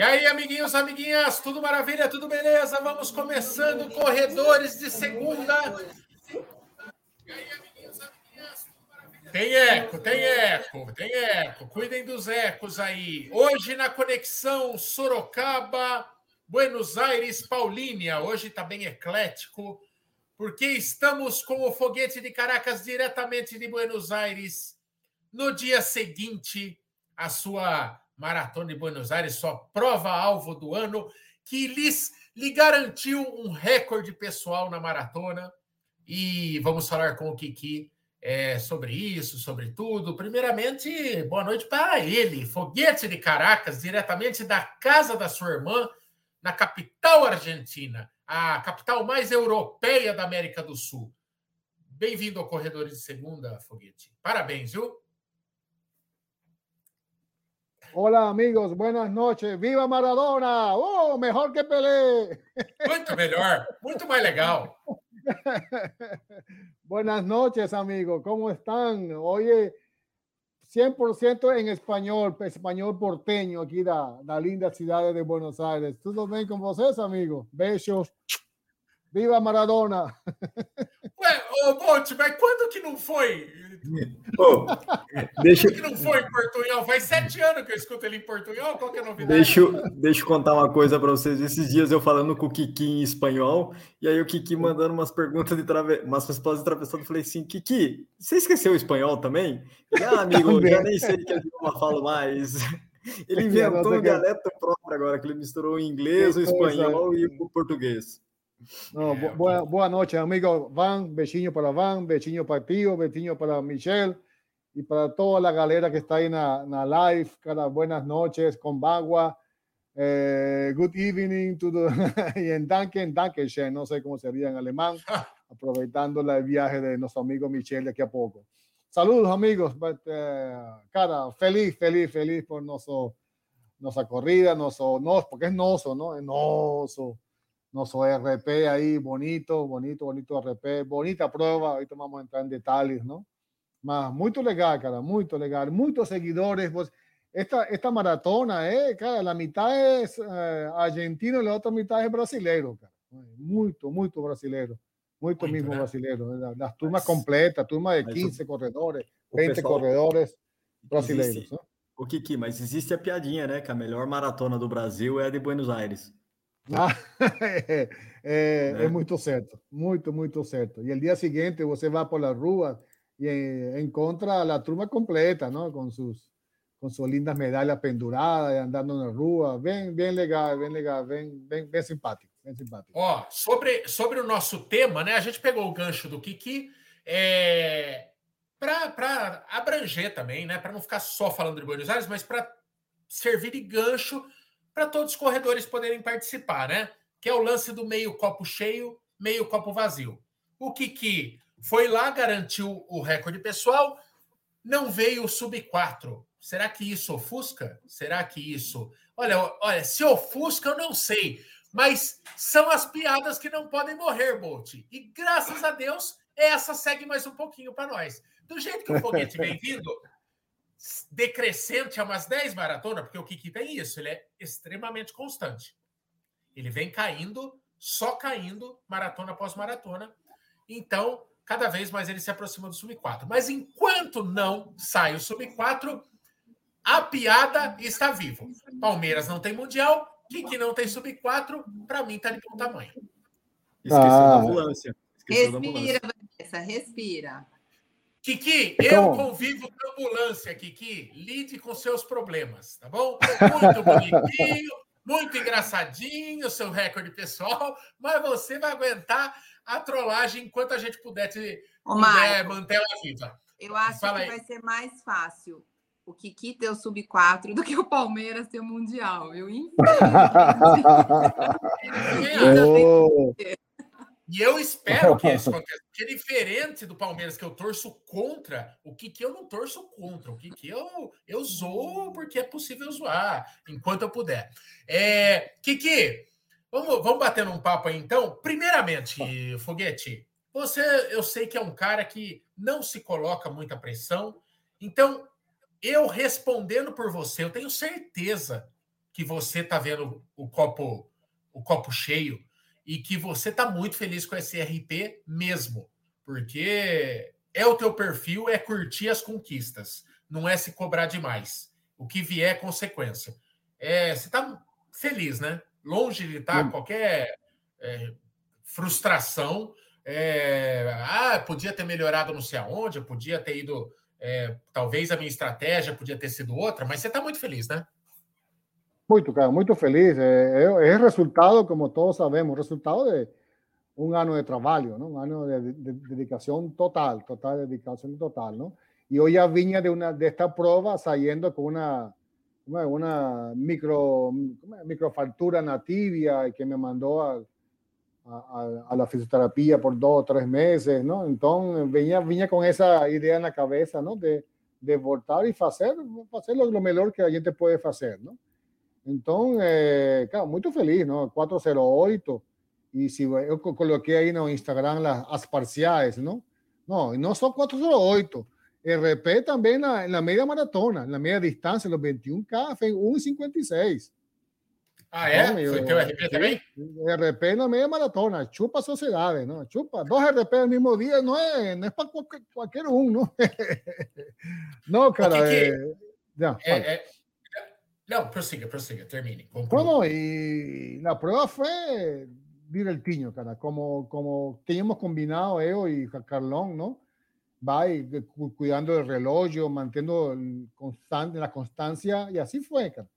E aí, amiguinhos, amiguinhas, tudo maravilha, tudo beleza? Vamos começando Corredores de Segunda. Tem eco, tem eco, tem eco. Cuidem dos ecos aí. Hoje na conexão Sorocaba, Buenos Aires, Paulínia. Hoje está bem eclético, porque estamos com o foguete de Caracas diretamente de Buenos Aires no dia seguinte à sua Maratona de Buenos Aires, sua prova-alvo do ano, que lhes, lhe garantiu um recorde pessoal na maratona. E vamos falar com o Kiki é, sobre isso, sobre tudo. Primeiramente, boa noite para ele, Foguete de Caracas, diretamente da casa da sua irmã, na capital argentina, a capital mais europeia da América do Sul. Bem-vindo ao Corredores de Segunda, Foguete. Parabéns, viu? Hola amigos, buenas noches. ¡Viva Maradona! ¡Oh, mejor que Pelé! Muito melhor, muito mais legal. buenas noches amigos, ¿cómo están? Oye, 100% en español, español porteño aquí da, da linda ciudad de Buenos Aires. ¿Todo bien con vosotros, amigos? Besos. Viva Maradona! Ué, ô Bolt, mas quando que não foi? Oh, deixa... Quando que não foi em portunhol? Faz sete anos que eu escuto ele em portunhol. Qual que é a novidade? Deixa, eu, deixa eu contar uma coisa para vocês. Esses dias eu falando com o Kiki em espanhol, e aí o Kiki mandando umas perguntas de trave... umas respostas atravessando. Eu falei assim: Kiki, você esqueceu o espanhol também? Ah, amigo, eu já nem sei que idioma falo mais. Ele inventou um dialeto próprio agora, que ele misturou o inglês, o espanhol e o português. No, eh, boa, boa noite, amigo Van, beijinho para Van, beijinho para Pío, beijinho para Michelle y para toda la galera que está ahí en la, live. Cada buenas noches con Bagua. Eh, good evening to the, y en Dankeschön, no sé cómo sería en alemán, aprovechando el viaje de nuestro amigo Michelle de aquí a poco. Saludos, amigos. Eh, cara, feliz, feliz, feliz por nuestro, nuestra corrida, nuestro, no, porque es noso, ¿no? Es noso nuestro RP ahí, bonito, bonito, bonito RP, bonita prueba, ahorita vamos a entrar en detalles, ¿no? Más, muy legal, cara, muy legal, muchos seguidores, esta, esta maratona, eh, cara, la mitad es eh, argentino y la otra mitad es brasileiro, cara, muy, muy brasileiro, muy mismo brasileiro, las turmas completas, turmas de 15 corredores, 20 corredores brasileiros, ¿no? O Kiki, mas existe a piadinha, né? Que a melhor maratona do Brasil é a de Buenos Aires. Ah, é, é, é, muito certo, muito, muito certo. E o dia seguinte você vai por la rua e encontra a turma completa, não? Com suas com suas lindas medalhas penduradas, andando na rua, bem, bem legal, bem legal, bem, bem, bem simpático, bem simpático. Ó, sobre, sobre o nosso tema, né? A gente pegou o gancho do Kiki é, para abranger também, né? Para não ficar só falando de Buenos Aires, mas para servir de gancho para todos os corredores poderem participar, né? Que é o lance do meio copo cheio, meio copo vazio. O Kiki foi lá, garantiu o recorde pessoal, não veio sub 4. Será que isso ofusca? Será que isso. Olha, olha, se ofusca, eu não sei. Mas são as piadas que não podem morrer, Bolt. E graças a Deus, essa segue mais um pouquinho para nós. Do jeito que o foguete vem vindo, decrescente a umas 10 maratonas, porque o Kiki tem isso, ele é extremamente constante. Ele vem caindo, só caindo, maratona após maratona. Então, cada vez mais ele se aproxima do sub 4. Mas enquanto não sai o sub 4, a piada está viva. Palmeiras não tem mundial, Kiki não tem sub 4, para mim tá de bom tamanho. Esqueceu ah. da ambulância. Esqueceu respira, da ambulância. Vanessa, respira. Kiki, eu convivo com ambulância, Kiki. Lide com seus problemas, tá bom? Muito bonitinho, muito engraçadinho, seu recorde pessoal, mas você vai aguentar a trollagem enquanto a gente puder, te, Ô, puder manter ela viva. Eu acho Fala que aí. vai ser mais fácil o Kiki ter o sub-4 do que o Palmeiras ter o Mundial. Eu, infelizmente. E eu espero que isso aconteça, porque diferente do Palmeiras, que eu torço contra, o que que eu não torço contra, o que que eu, eu zoo porque é possível zoar, enquanto eu puder. É, Kiki, vamos, vamos bater num papo aí então. Primeiramente, Foguete, você, eu sei que é um cara que não se coloca muita pressão, então eu respondendo por você, eu tenho certeza que você está vendo o copo, o copo cheio e que você está muito feliz com esse RP mesmo, porque é o teu perfil, é curtir as conquistas, não é se cobrar demais. O que vier é consequência. É, você está feliz, né? Longe de estar tá qualquer é, frustração. É, ah, podia ter melhorado não sei aonde, podia ter ido. É, talvez a minha estratégia podia ter sido outra, mas você está muito feliz, né? Muito, cara, muito feliz. É, é, é resultado, como todos sabemos, resultado de un año de trabajo, ¿no? Un año de, dedicación total, total dedicación total, ¿no? Y hoy ya viña de, una, de esta prueba saliendo con una, una micro, microfractura nativia que me mandó a, a, la fisioterapia por dos o tres meses, ¿no? Entonces, venía, venía con esa idea en la cabeza, ¿no? De, de voltar y hacer, hacer lo, lo mejor que la gente puede hacer, ¿no? Entonces, eh, claro, muy feliz, ¿no? 408, y si yo coloqué ahí en Instagram las, as parciales, ¿no? No, no son 408. RP también en la, media maratona, en la media distancia, los 21K, fue 1,56. Ah, é? Foi teu RP também? RP na meia maratona, chupa sociedades, não? Chupa, dois RP no mesmo dia não é, não é para qualquer, qualquer um, não? não, cara. Que que... É... Não, é, é... não, prossiga, prossiga, termine. Bueno, e a prova foi divertido, cara. Como, como teníamos combinado, yo y Carlón, ¿no? Va y, cuidando el reloj, manteniendo constante, la constancia, y así fue, cara.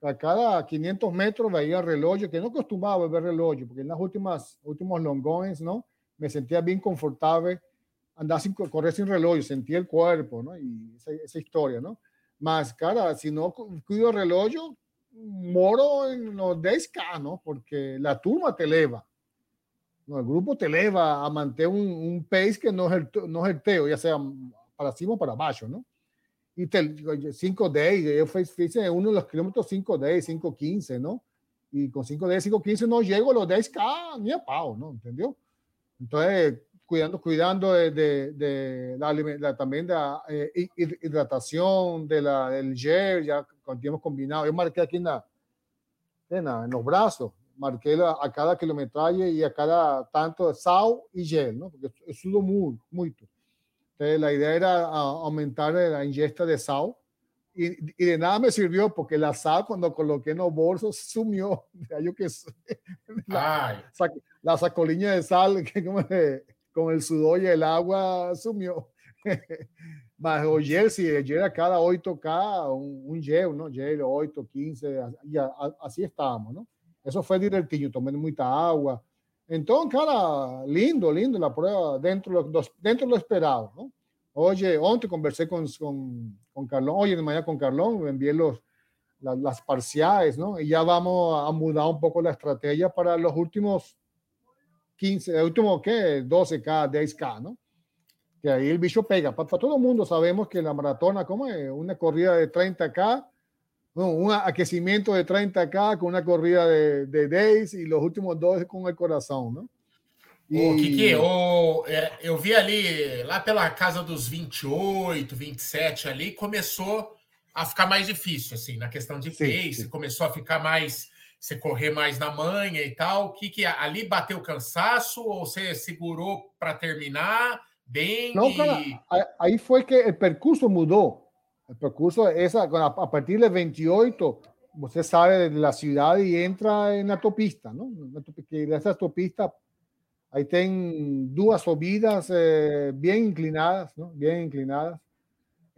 A cada 500 metros veía el reloj, que no acostumbraba a ver reloj, porque en las últimas últimos longones, ¿no? Me sentía bien confortable andar sin correr sin reloj, sentía el cuerpo, ¿no? Y esa, esa historia, ¿no? Más, cara, si no cuido el reloj, moro en los 10K, ¿no? Porque la turma te eleva. No, el grupo te eleva a mantener un, un pace que no es, el, teo, ya sea para cima o para abajo, ¿no? Y 5D, yo hice uno de los kilómetros 5D, 515, ¿no? Y con 5D, 515 no llego a los 10K ni a pau, ¿no? ¿Entendió? Entonces, cuidando, cuidando de, de, de la, también de la eh, hidratación, de la, del gel, ya hemos combinado. Yo marqué aquí en, la, en, la, en los brazos, marqué la, a cada kilometraje y a cada tanto de sal y gel, ¿no? Porque sudo muy, mucho. Entonces, la idea era aumentar la ingesta de sal y, y, de nada me sirvió porque la sal cuando coloqué en los bolsos sumió. Yo que la, la sacolina de sal que como de, con el sudor y el agua sumió. Mas o el gel a cada 8K, un, un gel, ¿no? Gel 8, 15, ya, así estábamos, ¿no? Eso fue divertido, tomé mucha agua. Entonces, cara, lindo, lindo la prueba dentro de lo, dentro de lo esperado, ¿no? Oye, ontem conversé con, con, con Carlón, oye, de mañana con Carlón, me envié los, las, las parciales, ¿no? Y ya vamos a mudar un poco la estrategia para los últimos 15, el último, ¿qué? 12K, 10K, ¿no? Que ahí el bicho pega. Para, para todo el mundo sabemos que la maratona, como es? Una corrida de 30K, no, un aquecimiento de 30K con una corrida de, de 10 y los últimos dos con el coração, não? E... Ô, Kiki, ô, é, eu vi ali, lá pela casa dos 28, 27 ali, começou a ficar mais difícil, assim, na questão de pace, sim. começou a ficar mais você correr mais na manha e tal. O que, que ali bateu cansaço ou você segurou para terminar bem? Não, e... cara, aí foi que o percurso mudou. O percurso, essa, a partir de 28, você sai da cidade e entra na autopista, não? Que essa autopista aí tem duas subidas eh, bem inclinadas, não? bem inclinadas.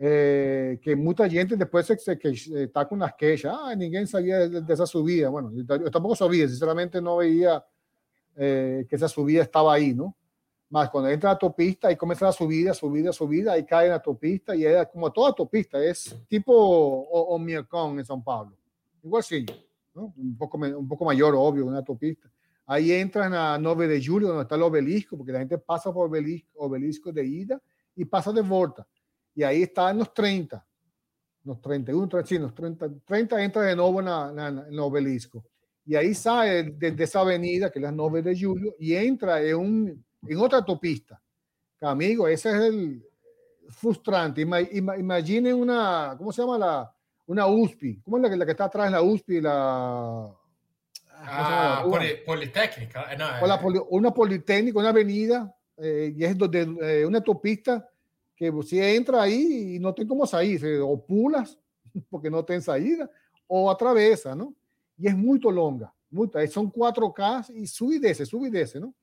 Eh, que mucha gente después se, se, que está con las quejas, ah, ninguém sabía de, de, esa subida. Bueno, yo tampoco sabía, sinceramente no veía eh, que esa subida estaba ahí, ¿no? Más cuando entra la autopista y comienza la subida, subida, subida, ahí cae la autopista y es como toda autopista, es tipo Omiacón en São Paulo. Igual sí, ¿no? un, poco, un poco mayor, obvio, una autopista. Ahí entran a 9 de julio, donde está el obelisco, porque la gente pasa por obelisco, obelisco de ida y pasa de vuelta y ahí está en los 30, los 31, 30, sí, los 30, 30 entra de nuevo en, la, en el obelisco. Y ahí sale desde esa avenida, que es la 9 de julio, y entra en, un, en otra autopista. Amigo, ese es el frustrante. Imaginen una, ¿cómo se llama la? una USP. ¿Cómo es la, la que está atrás la USP? La, ah, poli, Politécnica. No, o la, una Politécnica, una avenida, eh, y es donde eh, una autopista que si entra ahí y no tiene cómo salir, o pulas, porque no tiene salida, o atravesa, ¿no? Y es muy longa, muy, son 4K y sube y desce, sube y desce, ¿no?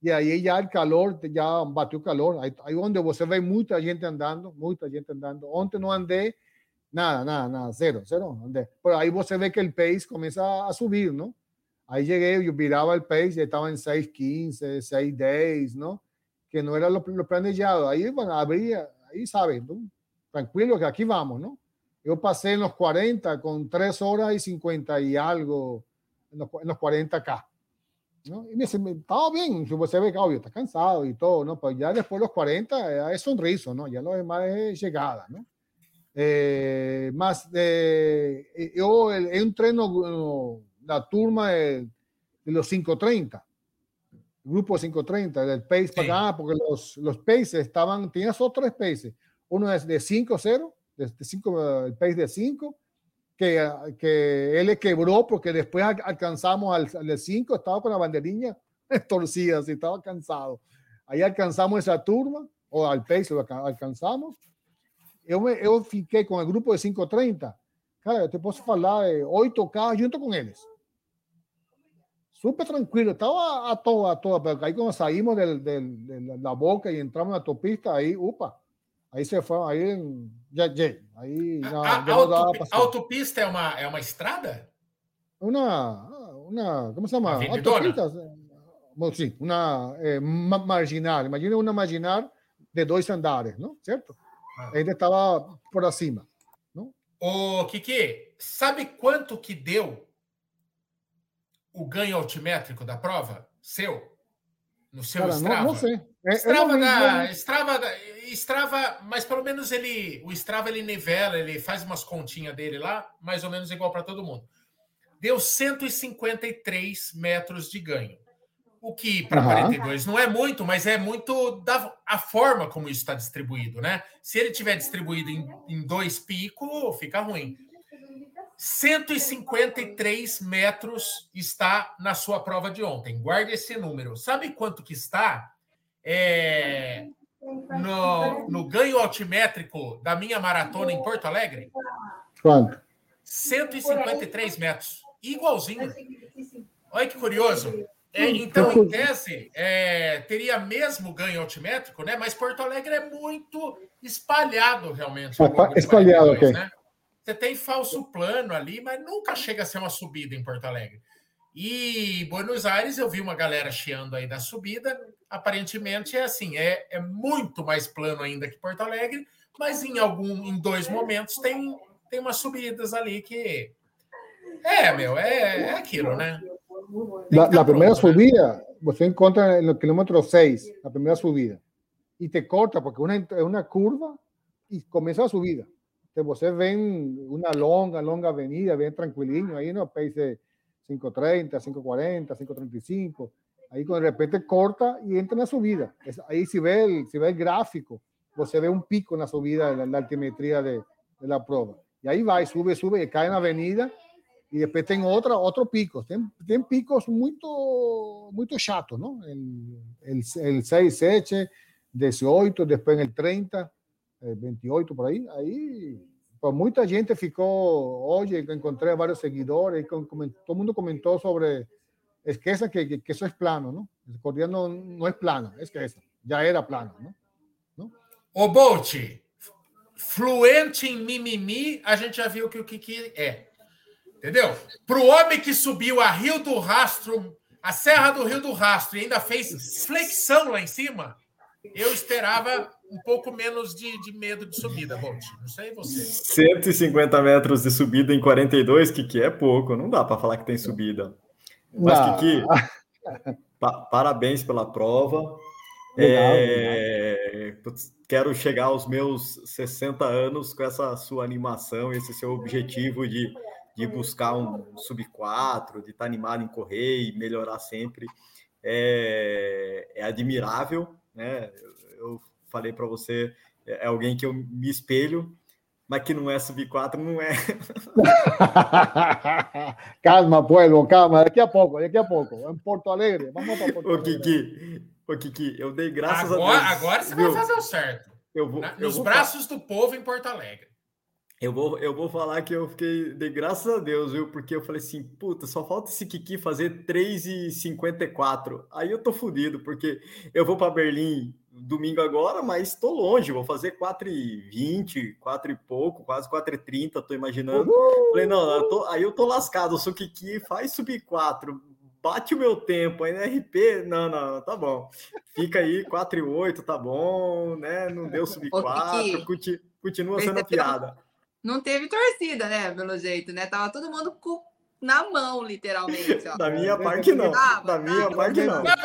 Y ahí ya el calor, ya batió calor. Ahí, ahí donde você ve mucha gente andando, mucha gente andando. Ontem no andé, nada, nada, nada, cero, cero. Andé. Pero ahí você ve que el pace comienza a subir, ¿no? Ahí llegué, yo miraba el pace y estaba en 6.15, 6.10, ¿no? Que no era lo, lo planejado. Ahí, bueno, abría, ahí saben, ¿no? tranquilo que aquí vamos, ¿no? Yo pasé en los 40 con 3 horas y 50 y algo en los, en los 40K. ¿no? Y me dice, estaba bien, se ve que obvio, está cansado y todo, ¿no? Pero ya después de los 40 es sonriso, ¿no? Ya lo demás es llegada, ¿no? Eh, más eh, yo el, entreno la turma de, de los 530, grupo 530, del pace sí. para acá, porque los, los paces estaban, tenías otros paces, uno es de 5-0, de, de 5, el pace de 5, que, que él le quebró porque después alcanzamos al, al 5, estaba con la banderilla torcida, así, estaba cansado. Ahí alcanzamos esa turma, o al pace lo alcanzamos. Eu, me, eu fiquei com o grupo de 530. Cara, eu te posso falar, é, oito carros junto com eles. Super tranquilo, estava a toa, a toa, pero aí quando saímos del, del, de la boca e entramos na autopista, aí, upa, Aí você foi, aí já, já aí a, já autopista é uma, é uma estrada? Uma, uma como se chama? Autopista, sim, uma é, marginal. Imagina uma marginal de dois andares, não? Certo? Ah. Ainda estava por acima, não? Ô, Kiki, sabe quanto que deu o ganho altimétrico da prova seu? No seu Cara, Strava? Não, não sei. É, Strava, não, da, Strava, da, Strava, mas pelo menos ele, o Strava ele nivela, ele faz umas continhas dele lá, mais ou menos igual para todo mundo. Deu 153 metros de ganho. O que para uhum. 42 não é muito, mas é muito da a forma como isso está distribuído, né? Se ele tiver distribuído em, em dois picos, fica ruim. 153 metros está na sua prova de ontem. Guarde esse número. Sabe quanto que está? É, no, no ganho altimétrico da minha maratona em Porto Alegre? Quanto? 153 metros. Igualzinho. Olha que curioso. É, então, em tese, é, teria mesmo ganho altimétrico, né? Mas Porto Alegre é muito espalhado, realmente. Espalhado, ok. Né? Você tem falso plano ali, mas nunca chega a ser uma subida em Porto Alegre. E Buenos Aires, eu vi uma galera chiando aí da subida. Aparentemente é assim, é, é muito mais plano ainda que Porto Alegre, mas em algum, em dois momentos tem, tem umas subidas ali que é, meu, é, é aquilo, né? Na, na primeira né? subida, você encontra no quilômetro 6, na primeira subida, e te corta, porque uma, é uma curva e começa a subida. Então você vem uma longa, longa avenida, bem tranquilinho, aí no pace 530, 540, 535. Ahí de repente corta y entra en la subida. ahí si ve, el, si ve el gráfico, pues se ve un pico en la subida de la, altimetría de, de, la prueba. Y ahí va, y sube, sube, y cae en la avenida y después tiene otra, otro pico. Tienen, picos muy, muy chatos, ¿no? El, el, el 6, 7, 18, después en el 30, el 28, por ahí. Ahí pues mucha gente ficou, oye, encontré varios seguidores, todo mundo comentó sobre, es que, que, que eso es plano, ¿no? El Cordial no, no es plano, es que esa, ya era plano, ¿no? ¿No? O Bolt, fluente em mimimi, a gente já viu que o que é. Entendeu? Para o homem que subiu a Rio do Rastro, a Serra do Rio do Rastro e ainda fez flexão lá em cima, eu esperava um pouco menos de, de medo de subida, Bolt. Não sei você. 150 metros de subida em 42, que, que é pouco, não dá para falar que tem subida. Mas, Kiki, pa parabéns pela prova. Legal, é... Quero chegar aos meus 60 anos com essa sua animação, esse seu objetivo de, de buscar um sub 4, de estar animado em correr e melhorar sempre. É, é admirável, né? Eu, eu falei para você, é, é alguém que eu me espelho. mas que não é sub 4, não é. calma, pueblo, calma, daqui a pouco, daqui a pouco, em Porto Alegre, vamos para Porto Alegre. Ô, Kiki, ô, Kiki, eu dei graças agora, a Deus. Agora você viu? vai fazer o certo. Eu vou, Na, eu nos vou braços do povo em Porto Alegre. Eu vou, eu vou falar que eu fiquei, de graças a Deus, viu? Porque eu falei assim, puta, só falta esse Kiki fazer 3,54. Aí eu tô fudido, porque eu vou para Berlim domingo agora, mas tô longe, vou fazer 4,20, 4 e pouco, quase 4,30, tô imaginando. Uhul! Falei, não, eu tô, aí eu tô lascado, o Kiki faz subir 4, bate o meu tempo, aí na RP, não, não, tá bom. Fica aí, 4 e 8, tá bom, né? Não deu subir 4, continua sendo a piada. Não teve torcida, né? Pelo jeito, né? Tava todo mundo com na mão, literalmente. Ó. Da minha parte, não. da minha parte, não. Na,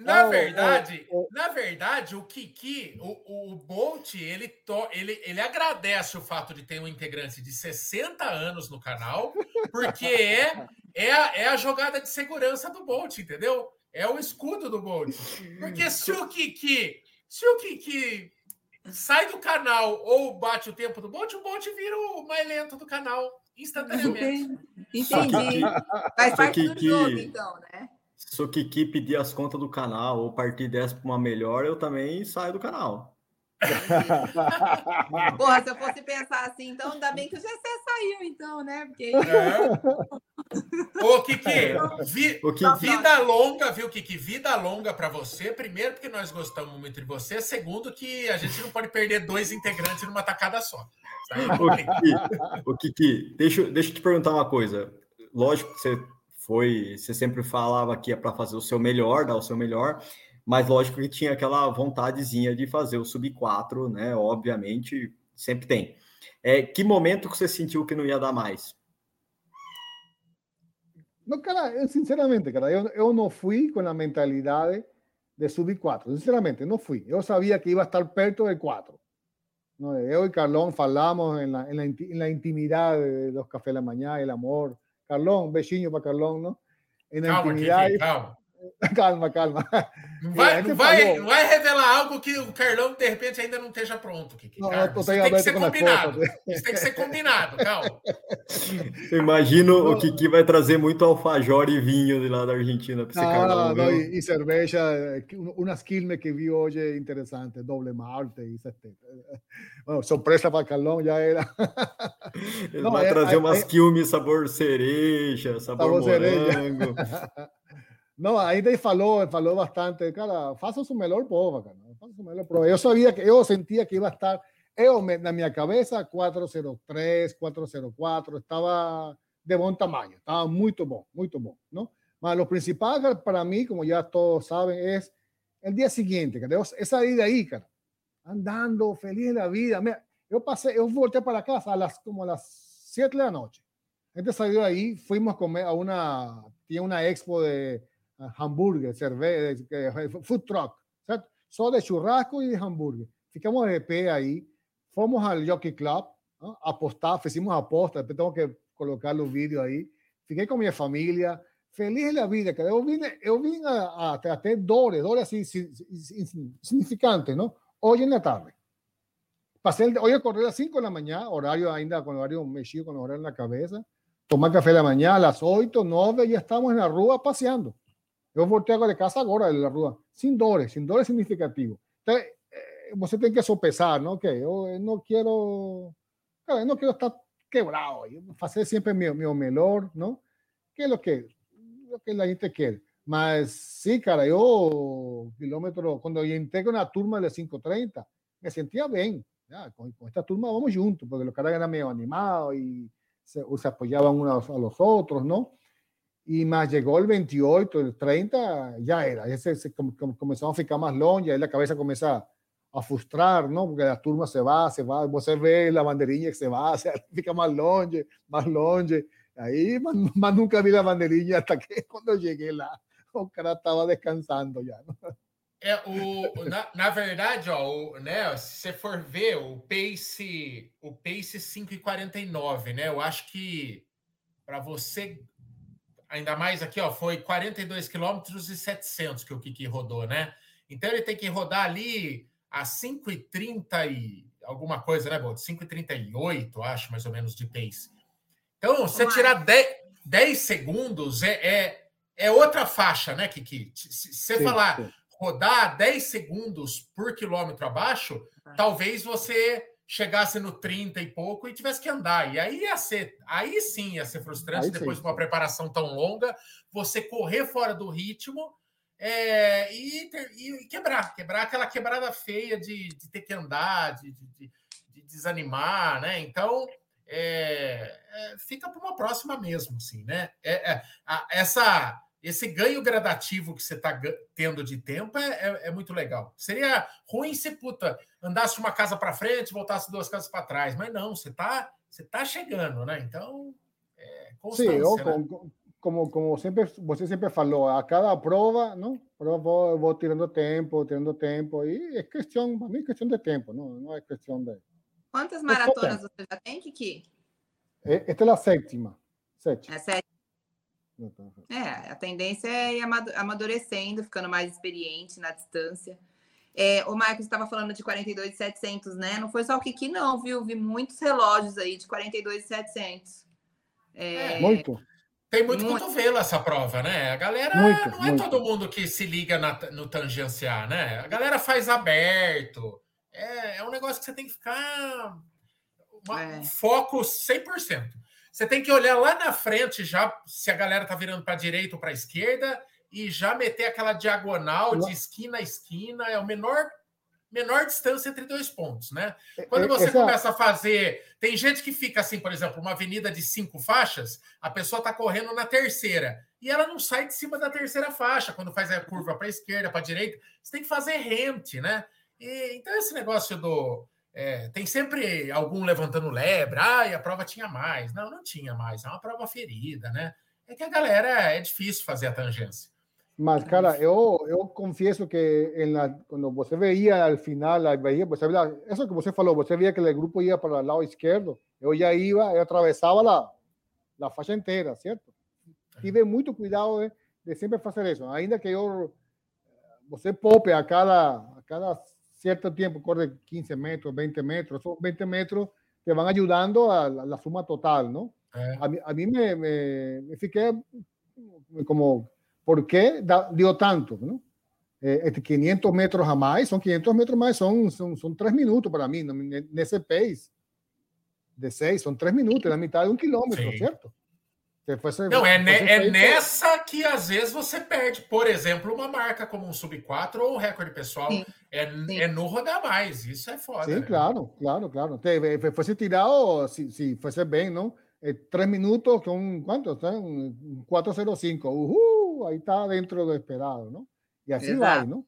na verdade, na verdade, o Kiki, o, o Bolt, ele, to, ele, ele agradece o fato de ter um integrante de 60 anos no canal, porque é, é, a, é a jogada de segurança do Bolt, entendeu? É o escudo do Bolt. Porque se o Kiki, se o Kiki sai do canal ou bate o tempo do Bolt, o Bolt vira o mais lento do canal instantaneamente. Entendi. Faz parte do jogo, então, né? Se o Kiki pedir as contas do canal ou partir dessa para uma melhor, eu também saio do canal. Porra, se eu fosse pensar assim, então ainda bem que o GC saiu, então, né? Porque. É. Ô, Kiki, vi, Kiki, vida longa, viu, Kiki? Vida longa para você. Primeiro, porque nós gostamos muito de você. Segundo, que a gente não pode perder dois integrantes numa tacada só. Ô, Kiki, ô, Kiki deixa, deixa eu te perguntar uma coisa. Lógico que você foi, você sempre falava que é para fazer o seu melhor, dar o seu melhor mas lógico que tinha aquela vontadezinha de fazer o sub 4, né? Obviamente, sempre tem. É, que momento que você sentiu que não ia dar mais? Não, cara, eu, sinceramente, cara, eu não fui com a mentalidade de sub 4. Sinceramente, não fui. Eu sabia que iba a estar perto de 4. ¿no? Yo y Carlón falamos en la, en la, en la intimidad de los cafés de la mañana, el amor. Carlón, un para Carlón, ¿no? En la calma, intimidad. Calma. Calma, calma. Não vai, não vai, não vai revelar algo que o Carlão, de repente, ainda não esteja pronto. Kiki. Não, isso tem que ser combinado. Isso tem que ser combinado, calma. imagino não, o Kiki vai trazer muito alfajor e vinho de lá da Argentina para esse Carlão. Não, e, e, cerveja, umas quilmes que vi hoje interessantes, doble malte. E bueno, surpresa para Carlão já era. Ele não, vai é, trazer é, umas é, quilmes sabor cereja, sabor, sabor morango. Cereja. Não, ainda ele falou, falou bastante, cara, faça o melhor prova, cara, faça o melhor prova. Eu que, eu sentia que ia estar, eu na minha cabeça 403, 404, estava de bom tamanho, estava muito bom, muito bom, não? Mas lo principal para mim, como já todos sabem, é o dia seguinte, cara, eu, essa ida aí, cara, andando feliz da vida. Eu passei, eu voltei para casa a las, como a las 7 da noite. A gente saiu aí, fomos comer a uma, tinha uma expo de hambúrguer, cerveja, food truck, certo? Só de churrasco e de hambúrguer. Ficamos de pé aí, fomos ao Jockey Club, ¿no? apostar, fizemos aposta, depois que colocar o vídeo aí. Fiquei com minha família, feliz da vida, cara. Eu vim, eu vim a, a, a ter dores, dores assim, significantes, não? Hoje na tarde. Passei, hoje acordei às 5 da manhã, horário ainda com horário mexido, com horário na cabeça. Tomar café da manhã, às 8, 9, já estamos na rua passeando. Eu voltei agora de casa agora da rua, sem dores, sem dores significativos. Então, você tem que sopesar, não? Que eu não quero, cara, eu não quero estar quebrado, fazer sempre meu, meu melhor, não? Que é o que, o que a gente quer. Mas sim, cara, eu, quilômetro, quando eu entrei na turma de 530, me sentia bem. Com, com, esta turma vamos juntos, porque os caras eram meio animados e se, se apoyaban unos a los otros, ¿no? Y más llegó el 28, el 30, ya era, ya se, se comenzó a ficar más longe, ahí la cabeza comienza a frustrar, ¿no? Porque la turma se va, se va, você ve la banderilla que se va, se fica más longe, más longe, ahí más, más nunca vi la banderilla hasta que cuando llegué lá, o cara estava descansando já. É, o, na, na verdade, ó, o, né, se você for ver o pace, o pace 5,49, né? Eu acho que para você ainda mais aqui, ó, foi 42 quilômetros e 700 que o Kiki rodou, né? Então ele tem que rodar ali a 5 e 30 e alguma coisa, né, Bolt? 5,38, acho, mais ou menos, de pace. Então, você tirar 10, 10 segundos é, é, é, outra faixa, né, Kiki? Se você falar sim. rodar 10 segundos por quilômetro abaixo, ah. talvez você chegasse no 30 e pouco e tivesse que andar. E aí ia ser, aí sim ia ser frustrante, aí depois sim. de uma preparação tão longa, você correr fora do ritmo é, e, e, quebrar, quebrar aquela quebrada feia de, de ter que andar, de, de, de desanimar, né? Então é, é, fica para uma próxima mesmo, assim, né? É, é, essa esse ganho gradativo que você está tendo de tempo é, é, é, muito legal. Seria ruim se puta andasse uma casa para frente, voltasse duas casas para trás, mas não, você está você tá chegando, né? Então, é, Sim, eu, né? como, como sempre, você sempre falou, a cada prova, não? Eu vou, vou tirando tempo, tirando tempo, e é questão, para mim é questão de tempo, não, não é questão de... Quantas maratonas você já tem, Kiki? Esta é a sétima. Sétima. É a sétima. É, a tendência é ir amadurecendo, ficando mais experiente na distância. É, o Marcos estava falando de 42,700, né? Não foi só o Kiki, não, viu? Vi muitos relógios aí de 42,700. É, muito. Tem muito, muito cotovelo essa prova, né? A galera muito, não é muito. todo mundo que se liga na, no tangenciar, né? A galera faz aberto. É, é um negócio que você tem que ficar uma, é. foco 100%. Você tem que olhar lá na frente já se a galera tá virando para a direita ou para a esquerda e já meter aquela diagonal de esquina a esquina, é o menor menor distância entre dois pontos, né? É, Quando é, você Essa... começa a fazer. Tem gente que fica assim, por exemplo, uma avenida de cinco faixas, a pessoa está correndo na terceira e ela não sai de cima da terceira faixa quando faz a curva para a esquerda, para a direita. Você tem que fazer rente, né? E, então, esse negócio do. É, tem sempre algum levantando lebre, ah, e a prova tinha mais. Não, não tinha mais, é uma prova ferida, né? É que a galera é difícil fazer a tangência. Mas, cara, eu, eu confieso que en la, quando você veía al final, veía, você veía, eso que você falou, você via que o grupo ia para o lado esquerdo, eu já ia, eu atravessava a, a faixa inteira, certo? Tive muito cuidado de, de sempre fazer isso, ainda que eu, você poupe a cada, a cada certo tempo, corre 15 metros, 20 metros, esos 20 metros te van ayudando a la, la suma total, ¿no? Eh. A mí, a mí me, me, me fiqué como ¿Por qué dio tanto? ¿no? Eh, 500 este, metros a más, son 500 metros más, son, son, son 3 minutos para mí, en ese pace de 6, son 3 minutos, na mitad de um quilômetro, Sim. certo? Você, não, é, ne, é nessa que às vezes você perde, por exemplo, uma marca como um sub 4 ou um recorde pessoal. Sim. É, Sim. é no rodar mais, isso é foda. Sim, né? claro, claro, claro. Fosse tirado, se, se fosse bem, não? É, 3 minutos com quanto? Um 405. Uhul! aí está dentro do esperado, não? E assim Exato. vai, não?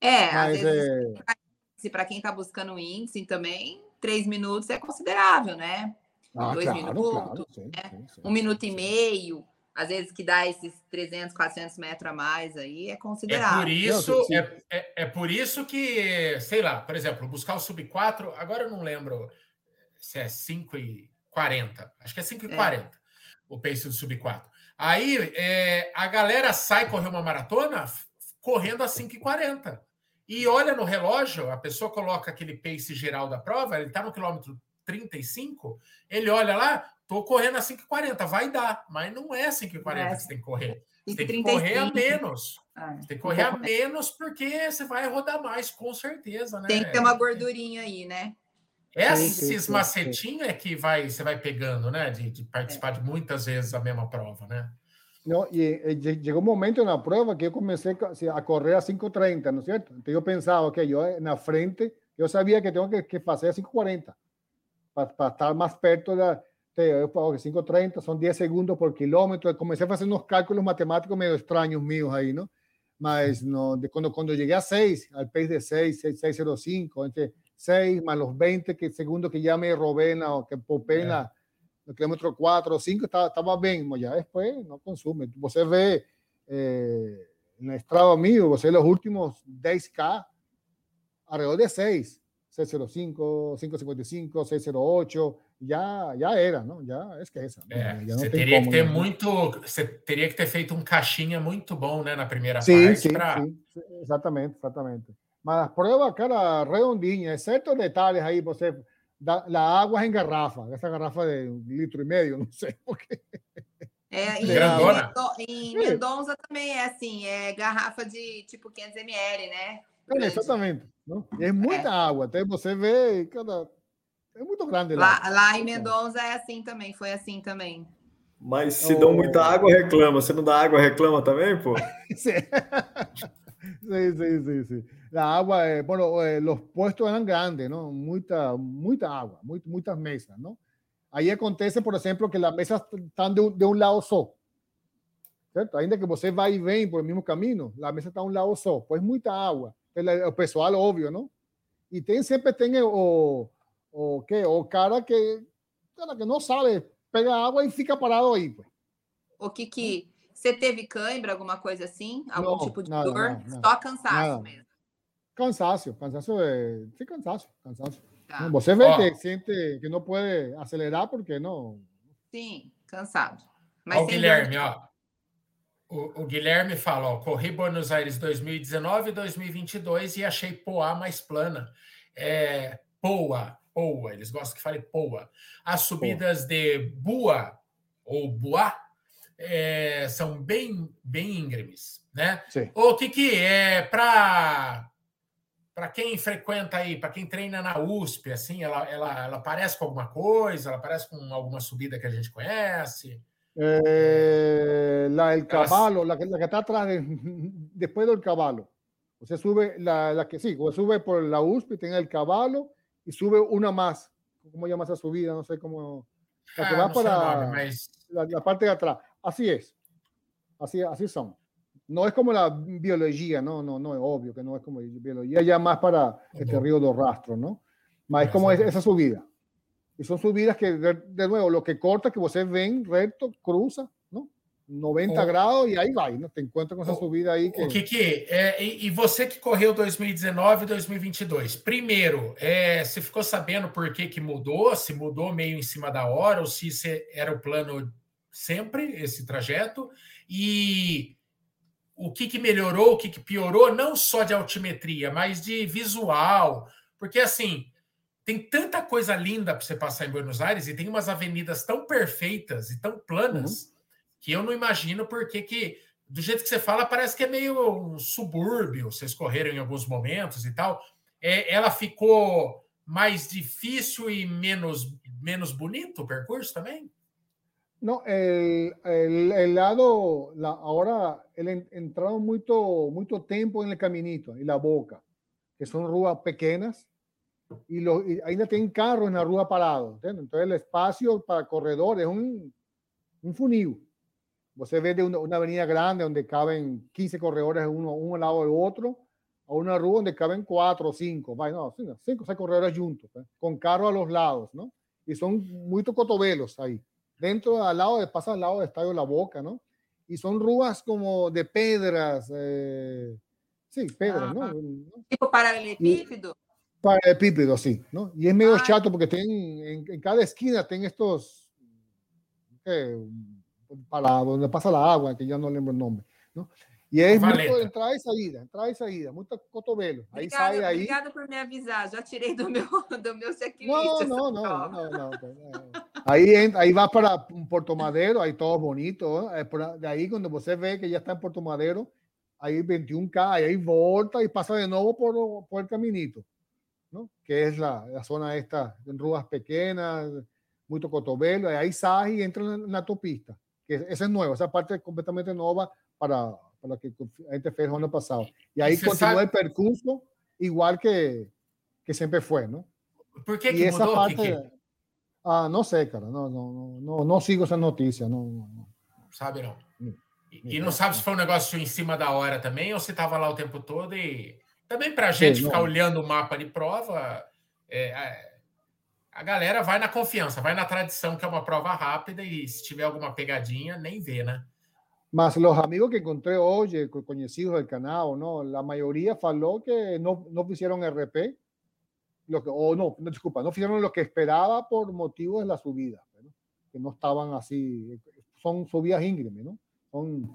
É, Mas, vezes, é... se para quem está buscando índice também, três minutos é considerável, né? Ah, Dois claro, minutos, claro, sim, né? sim, sim, um minuto e meio, às vezes que dá esses 300, 400 metros a mais aí, é considerável. É por isso, é, é, é, por isso que, sei lá, por exemplo, buscar o sub 4, agora eu não lembro se é 5 e 40, acho que é 5 e é. 40 o pace do sub 4. Aí é, a galera sai correr uma maratona correndo a 5,40. E olha no relógio, a pessoa coloca aquele pace geral da prova, ele está no quilômetro 35, ele olha lá, tô correndo a 5,40, vai dar, mas não é 5,40 é. que você tem que correr. Você tem que correr a menos. Ah, tem que correr a menos porque você vai rodar mais, com certeza, né? Tem que ter uma gordurinha aí, né? Esses macetinhos é que vai, você vai pegando, né? De, de participar é. de muitas vezes a mesma prova, né? Não, e, e chegou um momento na prova que eu comecei a correr a 5,30, não é certo? Então eu pensava que eu na frente, eu sabia que tenho que, que fazer a 5,40 para estar mais perto falo que 5,30 são 10 segundos por quilômetro. Eu comecei a fazer uns cálculos matemáticos meio estranhos meus aí, não? Mas no, de, quando, quando cheguei a 6, al pace de 6, 6,05, entre 6 más los 20 que, segundos que ya me robé o que popé yeah. no kilómetro 4 o 5, estaba, estaba bien, ya después no consume. Você vê eh, no estrado mío, você los últimos 10K, alrededor de 6, 605, 555, 608, já, já era, não? Já esqueça. É, já você teria como, que ter né? muito, você teria que ter feito um caixinha muito bom, né, na primeira sim, parte. Sim, pra... sim, exatamente, exatamente. Mas las pruebas, cara, redondinha, excepto detalles ahí, pues, la agua es en garrafa, esa garrafa de un litro y medio, no sé por qué. É, em, em Mendonça também é assim, é garrafa de tipo 500 ml, né? É, exatamente. Não? É muita é. água, até você vê cada... É muito grande lá. Lá, lá em Mendonça é assim também, foi assim também. Mas se oh. dão muita água, reclama. Se não dá água, reclama também, pô? sim. sí, sí, sí, sí. La agua, eh, bueno, eh, los puestos eran grandes, ¿no? Muita, muita agua, muy, muitas mesas, ¿no? Ahí acontece, por exemplo, que as mesas estão de, de um lado só. Certo? Ainda que você vai e vem por o mesmo caminho, a mesa está um lado só, pois muita água. O pessoal, óbvio, não? E tem sempre tem o, o, que, o cara que, cara que não sabe, pega água e fica parado aí. Pues. O Kiki, você teve cãibra, alguma coisa assim? Algum não, tipo de nada, dor? Nada, Só cansaço nada. mesmo? Cansaço, cansaço é... Sim, cansaço, cansaço. Tá. Você vê que sente que não pode acelerar porque não. Sim, cansado. Mas ó, Guilherme, ó. O, o, Guilherme fala, ó, corri Buenos Aires 2019 e 2022 e achei Poá mais plana. É, Poa, Poa, eles gostam que fale Poa. As subidas de Bua ou Boa é, são bem, bem íngremes, né? Sim. O que que é para para quem frequenta aí, para quem treina na USP, assim, ela, ela, ela parece com alguma coisa? Ela parece com alguma subida que a gente conhece? Eh, la del caballo, la que, la que está atrás, de, después del caballo. Você sube, la, la que sí, sube por la USP, tiene el caballo y sube una más. ¿Cómo llama esa subida? No sé cómo. La que ah, va no para la, la, parte de atrás. Así es. Así, así son. No es como la biología, no, no, no, es obvio que no es como biología, ya más para este río de rastros, ¿no? Más es como esa subida. Y son subidas que, de, nuevo, lo que corta que ustedes ven recto, cruza, ¿no? 90 graus e aí vai, né? Tem conta com essa subida aí. Que... O Kiki, é, e, e, você que correu 2019 e 2022, primeiro, é, você ficou sabendo por que, que mudou? Se mudou meio em cima da hora, ou se era o plano sempre, esse trajeto? E o que, que melhorou, o que, que piorou, não só de altimetria, mas de visual. Porque, assim, tem tanta coisa linda para você passar em Buenos Aires e tem umas avenidas tão perfeitas e tão planas uhum. que eu não imagino porque que, do jeito que você fala, parece que é meio um subúrbio, vocês correram em alguns momentos e tal. É, ela ficou mais difícil e menos, menos bonito o percurso também? No, el, el, el lado, la, ahora el, entraron mucho, mucho tiempo en el caminito, y la boca, que son ruas pequeñas, y, lo, y ainda tienen carros en la rúa parado. ¿entiendes? Entonces el espacio para corredores es un, un funil. Você ve de una, una, avenida grande donde caben 15 corredores uno, uno al lado del otro, a una rúa donde caben 4 o 5, no, 5 o 6 corredores juntos, ¿eh? con carros a los lados, ¿no? Y son muchos cotovelos ahí dentro, al lado, de, pasa al lado del Estadio La Boca, ¿no? Y son ruas como de pedras, eh, sí, pedras, ¿no? Tipo paralelepípedo. Paralelepípedo, sí, ¿no? Y es medio chato porque tienen, en, cada esquina tienen estos, para donde pasa la agua, que ya no lembro el nombre, ¿no? E é muito entrar e saída, entrar e saída, muito cotovelo. Aí obrigada, sai aí. Obrigada por me avisar, já tirei do meu, do meu checklist. Não, não, não, não, não, Aí, aí vai para Porto Madeiro, aí todo bonito. É por, de aí, quando você vê que já está em Porto Madeiro, aí 21K, aí volta e passa de novo por, por el caminito, ¿no? que é a, a zona esta, em ruas pequenas, muito cotovelo, aí sai e entra na, na autopista. Que essa é nova, essa parte é completamente nova para para que a gente fez ano passado. E aí continua sabe... o percurso igual que, que sempre foi, não? Por que, que essa mudou, parte... Que... Ah, não sei, cara. Não, não, não, não sigo essa notícia. Não, não. Sabe, não. E, e não sabe se foi um negócio em cima da hora também ou se estava lá o tempo todo e também para a gente Sim, ficar não. olhando o mapa de prova, é, a galera vai na confiança, vai na tradição que é uma prova rápida e se tiver alguma pegadinha, nem vê, né? Más los amigos que encontré hoy, conocidos del canal, ¿no? La mayoría faló que no, no hicieron RP, lo que, o no, no, disculpa, no hicieron lo que esperaba por motivos de la subida, ¿no? que no estaban así, son subidas íngremes, ¿no? Son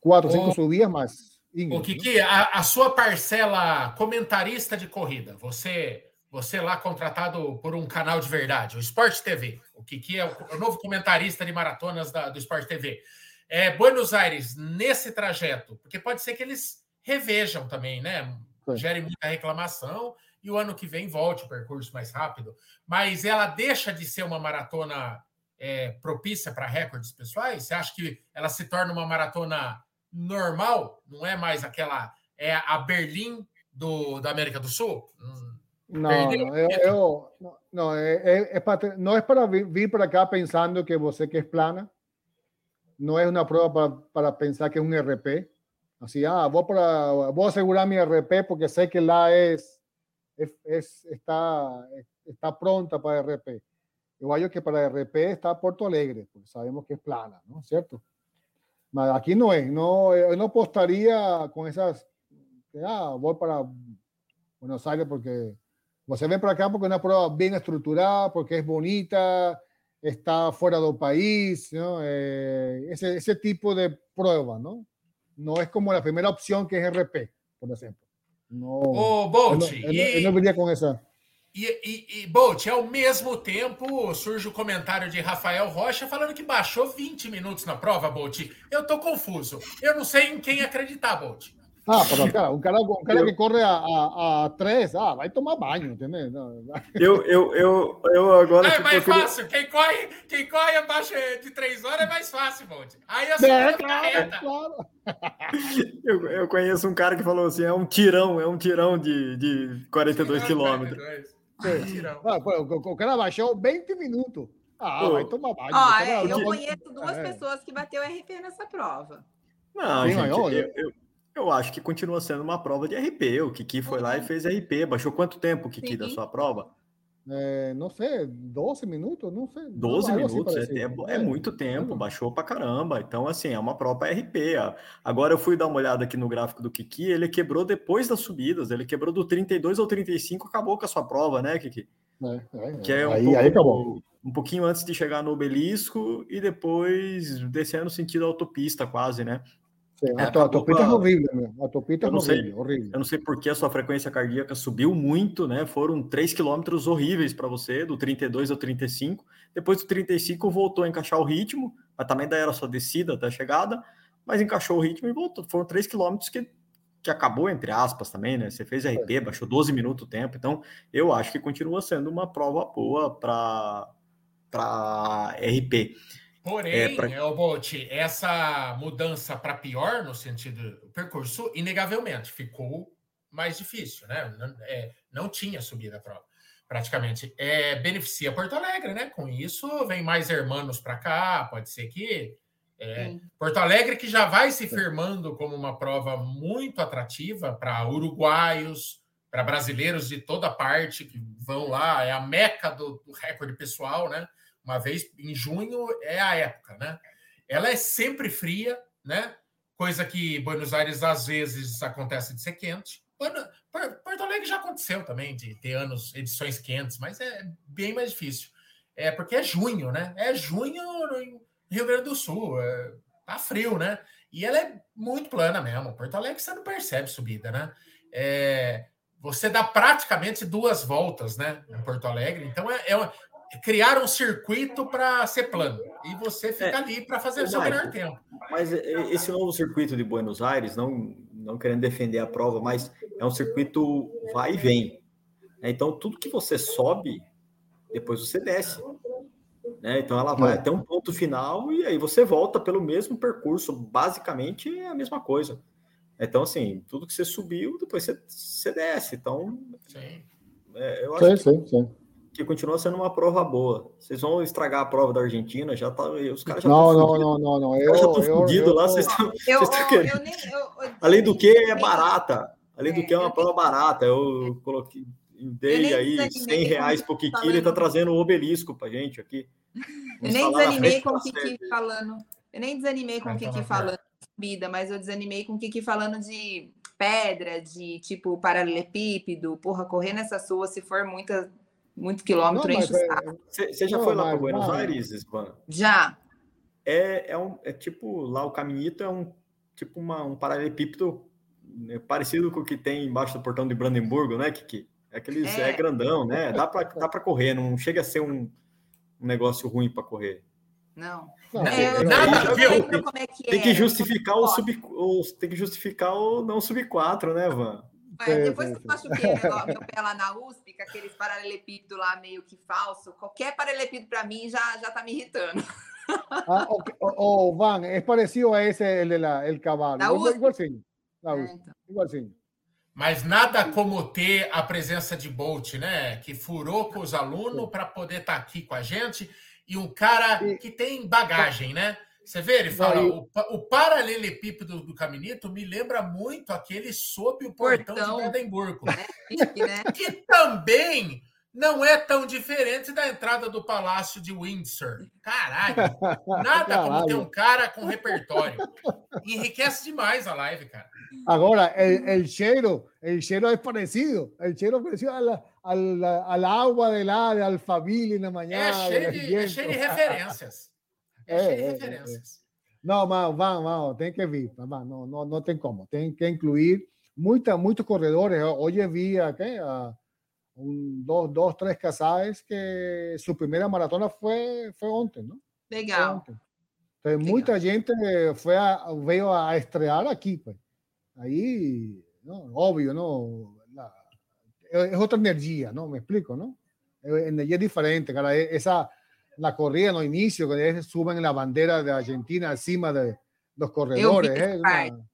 cuatro o cinco subidas más, O Kiki, a, a, sua parcela comentarista de corrida, você você lá contratado por um canal de verdade, o Sport TV. O Kiki é o, o novo comentarista de maratonas da, do Sport TV. É, Buenos Aires, nesse trajeto, porque pode ser que eles revejam também, né? Gere muita reclamação e o ano que vem volte o percurso mais rápido. Mas ela deixa de ser uma maratona é, propícia para recordes pessoais? Você acha que ela se torna uma maratona normal? Não é mais aquela. É a Berlim do, da América do Sul? Não, não, eu, eu, não, é, é, é para, não é para vir, vir para cá pensando que você que é plana. Não é uma prova para, para pensar que é um RP. Assim, ah, vou, para, vou asegurar mi RP porque sé que lá es, es, es está, está pronta para RP. Eu acho que para RP está Porto Alegre, porque sabemos que es plana, ¿no? ¿Cierto? Mas aqui não é. Não, eu não apostaria com essas. Ah, vou para Buenos Aires porque você vem para cá porque é uma prova bem estruturada, porque é bonita, está fora do país, ¿no? Eh, ese, ese tipo de prueba, ¿no? No es como la primera opción que es RP, por ejemplo. No, Ô, Bolt, eu, não, eu, eu não viria com essa. E, e, e, Bolt, ao mesmo tempo surge o comentário de Rafael Rocha falando que baixou 20 minutos na prova, Bolt. Eu tô confuso. Eu não sei em quem acreditar, Bolt. Ah, pero cara, um cara, um cara que corre a, a, a três, ah, vai tomar banho, entendeu? Eu, eu, eu, eu agora. É mais fácil. Quem corre, quem corre abaixo de três horas é mais fácil, Bolt. Aí eu sou é, claro, claro. Eu, eu conheço um cara que falou assim: é um tirão, é um tirão de, de 42 quilômetros. É, tirão. Ah, o, o cara baixou 20 minutos. Ah, Pô. vai tomar. Ó, é, eu conheço duas é. pessoas que bateu RP nessa prova. Não, Sim, gente, eu, eu, eu acho que continua sendo uma prova de RP. O Kiki foi lá e uhum. fez RP. Baixou quanto tempo, Kiki, Sim. da sua prova? É, não sei, 12 minutos? Não sei. 12 não, minutos, assim, é, é, é, muito tempo, é. baixou pra caramba. Então, assim, é uma prova RP. Agora eu fui dar uma olhada aqui no gráfico do Kiki, ele quebrou depois das subidas, ele quebrou do 32 ao 35, acabou com a sua prova, né, Kiki? É, é, que é um, aí, pouco, aí acabou. um pouquinho antes de chegar no obelisco e depois descendo sentido autopista, quase, né? Sim, é, a, tua, a topita é horrível, meu. A topita é horrível, sei, horrível. Eu não sei por que a sua frequência cardíaca subiu muito, né? Foram 3 quilômetros horríveis para você, do 32 ao 35. Depois do 35 voltou a encaixar o ritmo, mas também daí era sua descida até a chegada, mas encaixou o ritmo e voltou. Foram 3 quilômetros que, que acabou, entre aspas, também, né? Você fez RP, é. baixou 12 minutos o tempo. Então, eu acho que continua sendo uma prova boa para RP. Porém, é pra... Bolt, essa mudança para pior no sentido do percurso, inegavelmente ficou mais difícil, né? Não, é, não tinha subida a prova, praticamente. É, beneficia Porto Alegre, né? Com isso, vem mais hermanos para cá, pode ser que. É, Porto Alegre que já vai se firmando como uma prova muito atrativa para uruguaios, para brasileiros de toda parte que vão lá, é a meca do, do recorde pessoal, né? Uma vez em junho é a época, né? Ela é sempre fria, né? Coisa que Buenos Aires às vezes acontece de ser quente. Porto Alegre já aconteceu também de ter anos edições quentes, mas é bem mais difícil. É porque é junho, né? É junho no Rio Grande do Sul, é, tá frio, né? E ela é muito plana mesmo. Porto Alegre você não percebe subida, né? É, você dá praticamente duas voltas, né? Em Porto Alegre. Então é, é, criar um circuito para ser plano e você fica é, ali para fazer o seu melhor tempo. Mas esse novo circuito de Buenos Aires, não, não querendo defender a prova, mas é um circuito vai e vem. Né? Então, tudo que você sobe, depois você desce. Né? Então, ela vai é. até um ponto final e aí você volta pelo mesmo percurso. Basicamente, é a mesma coisa. Então, assim, tudo que você subiu, depois você, você desce. Então, sim. É, eu acho sim, que... sim, sim que continua sendo uma prova boa. Vocês vão estragar a prova da Argentina, já tá, os caras já não, não, não, não, não, eu, já lá, vocês estão, querendo. Além do que é barata, além do que é uma prova barata, eu coloquei, dei aí 100 reais pro Kiki, ele tá trazendo o obelisco pra gente aqui. eu nem desanimei com o Kiki falando, eu nem desanimei com o Kiki falando de subida, mas eu desanimei com o Kiki falando de pedra, de tipo paralelepípedo, porra, correr nessa sua, se for muita muito quilômetro enche o saco. Você já não, foi lá para Buenos Aires, Isvan? Já. É, é, um, é tipo, lá o caminhito é um tipo uma, um paralelepípedo é parecido com o que tem embaixo do portão de Brandemburgo, né, Kiki? É aqueles é, é grandão, né? Dá para dá para correr, não chega a ser um, um negócio ruim para correr. Não. É, nada, viu? É que tem que é, justificar o sub, o, tem que justificar o não sub 4, né, Van? É, depois que eu machuquei meu pé lá na USP, com aqueles paralelepípedos lá meio que falso, qualquer paralelepípedo para mim já, já tá me irritando. Ah, okay. o, o, Van, é parecido a esse el, de la, el cavalo. Igual, igualzinho. É, então. Igualzinho. Mas nada como ter a presença de Bolt, né? Que furou com os alunos para poder estar tá aqui com a gente. E um cara que tem bagagem, né? Você vê, ele fala, o, o paralelepípedo do Caminito me lembra muito aquele sob o portão, portão. de Edimburgo. É, né? que também não é tão diferente da entrada do Palácio de Windsor. Caralho, nada Caralho. como ter um cara com repertório. Enriquece demais a live, cara. Agora, o cheiro, o cheiro é parecido. O cheiro é parecido al agua de lá, de Alphaville na manhã. É cheio de, é cheio de referências. É, cheio de é, é, referências. Não, mas vamos, vamos, tem que vir. Não, não, não tem como. Tem que incluir muita, muitos corredores. Hoje vi aqui, a, un, dos, dos, tres casales que su primera maratona fue, fue ontem, ¿no? Legal. Entonces, Legal. muita gente fue a, veio a estrear aquí, pues. Ahí, ¿no? obvio, ¿no? La, es otra energía, ¿no? Me explico, ¿no? Energía diferente, cara. Esa, la corrida no inicio, que suben la bandera de Argentina encima de los corredores. Es una,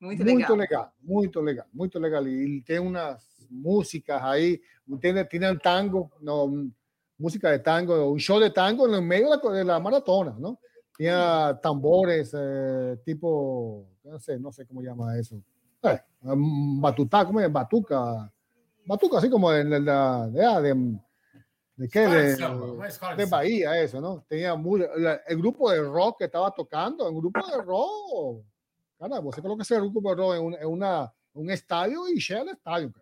muy, legal. legal, muy legal, muy legal. Y tiene unas músicas ahí, tiene, tiene tango, no, música de tango, un show de tango en el medio de la, de la maratona, ¿no? Tiene tambores eh, tipo, no sé, no sé cómo llama eso. Eh, batuta, ¿cómo es? Batuca. Batuca, así como en la, de, ah, de, de, qué? De, de, Bahía, eso, ¿no? Tenía el grupo de rock que estaba tocando, el grupo de rock. Cara, você coloca ese grupo de rock en, en una un estadio e cheia o estadio.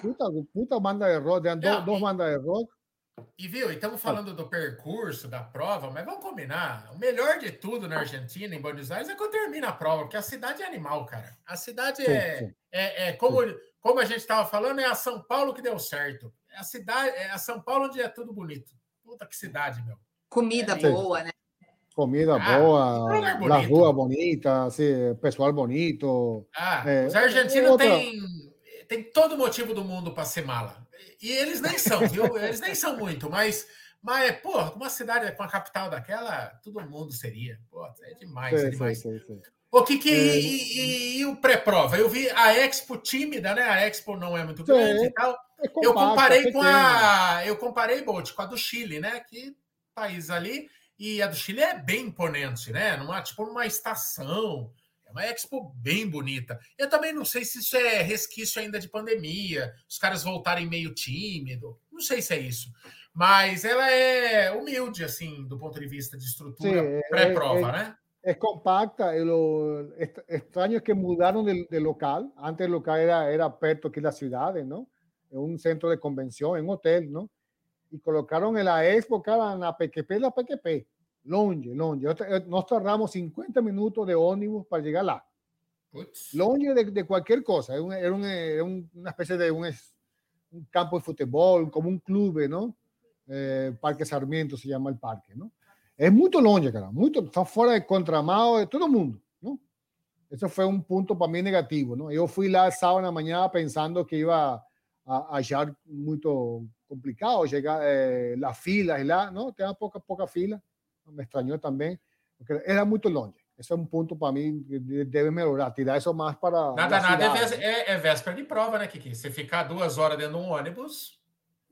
Puta, puta banda de rock, é, duas bandas de rock. E viu, estamos falando do percurso, da prova, mas vamos combinar. O melhor de tudo na Argentina, em Buenos Aires, é quando termina a prova, porque a cidade é animal, cara. A cidade é, sim, sim. é, é, como, como a gente estava falando, é a São Paulo que deu certo. A cidade, é a São Paulo onde é tudo bonito. Puta que cidade, meu. Comida é, boa, né? Comida ah, boa, rua bonita, assim, pessoal bonito. Ah, é, os argentinos outra... têm, têm todo motivo do mundo para ser mala. E eles nem são, viu? Eles nem são muito, mas, mas pô, uma cidade com a capital daquela, todo mundo seria. Pô, é demais, é demais. Sei, sei. O que que é... e, e, e, o pré-prova? Eu vi a Expo tímida, né? A Expo não é muito grande e tal. É compacta, eu comparei com a, eu comparei Bolt com a do Chile, né? Que país ali e a do Chile é bem imponente, né? Numa, tipo uma estação. É uma expo bem bonita. Eu também não sei se isso é resquício ainda de pandemia, os caras voltarem meio tímido. Não sei se é isso. Mas ela é humilde, assim, do ponto de vista de estrutura é, pré-prova, é, né? É compacta. Lo extraño é que mudaram de, de, local. Antes o local era, era perto aqui da cidade, não? É um centro de convenção, é um hotel, não? y colocaron en la Expo, cara, en la PQP, la PQP, longe, longe. Eh, nos tardamos 50 minutos de ómnibus para llegar lá. Longe de, de, cualquier cosa. Era, un, era, un, una especie de un, un, campo de fútbol, como un club, ¿no? Eh, parque Sarmiento se llama el parque, ¿no? Es muy longe, cara. Muito, está fuera del contramado de todo el mundo, ¿no? Eso fue un punto para mí negativo, ¿no? Yo fui lá sábado en la mañana pensando que iba a, a hallar muito complicado llegar eh, las filas y la, ¿no? Tenía poca, poca fila, me extrañó también, porque era muy longe. Esse é um ponto para mim que deve melhorar, tirar isso mais para. Nada, nada é, é, véspera de prova, né, Kiki? Você ficar duas horas dentro de um ônibus.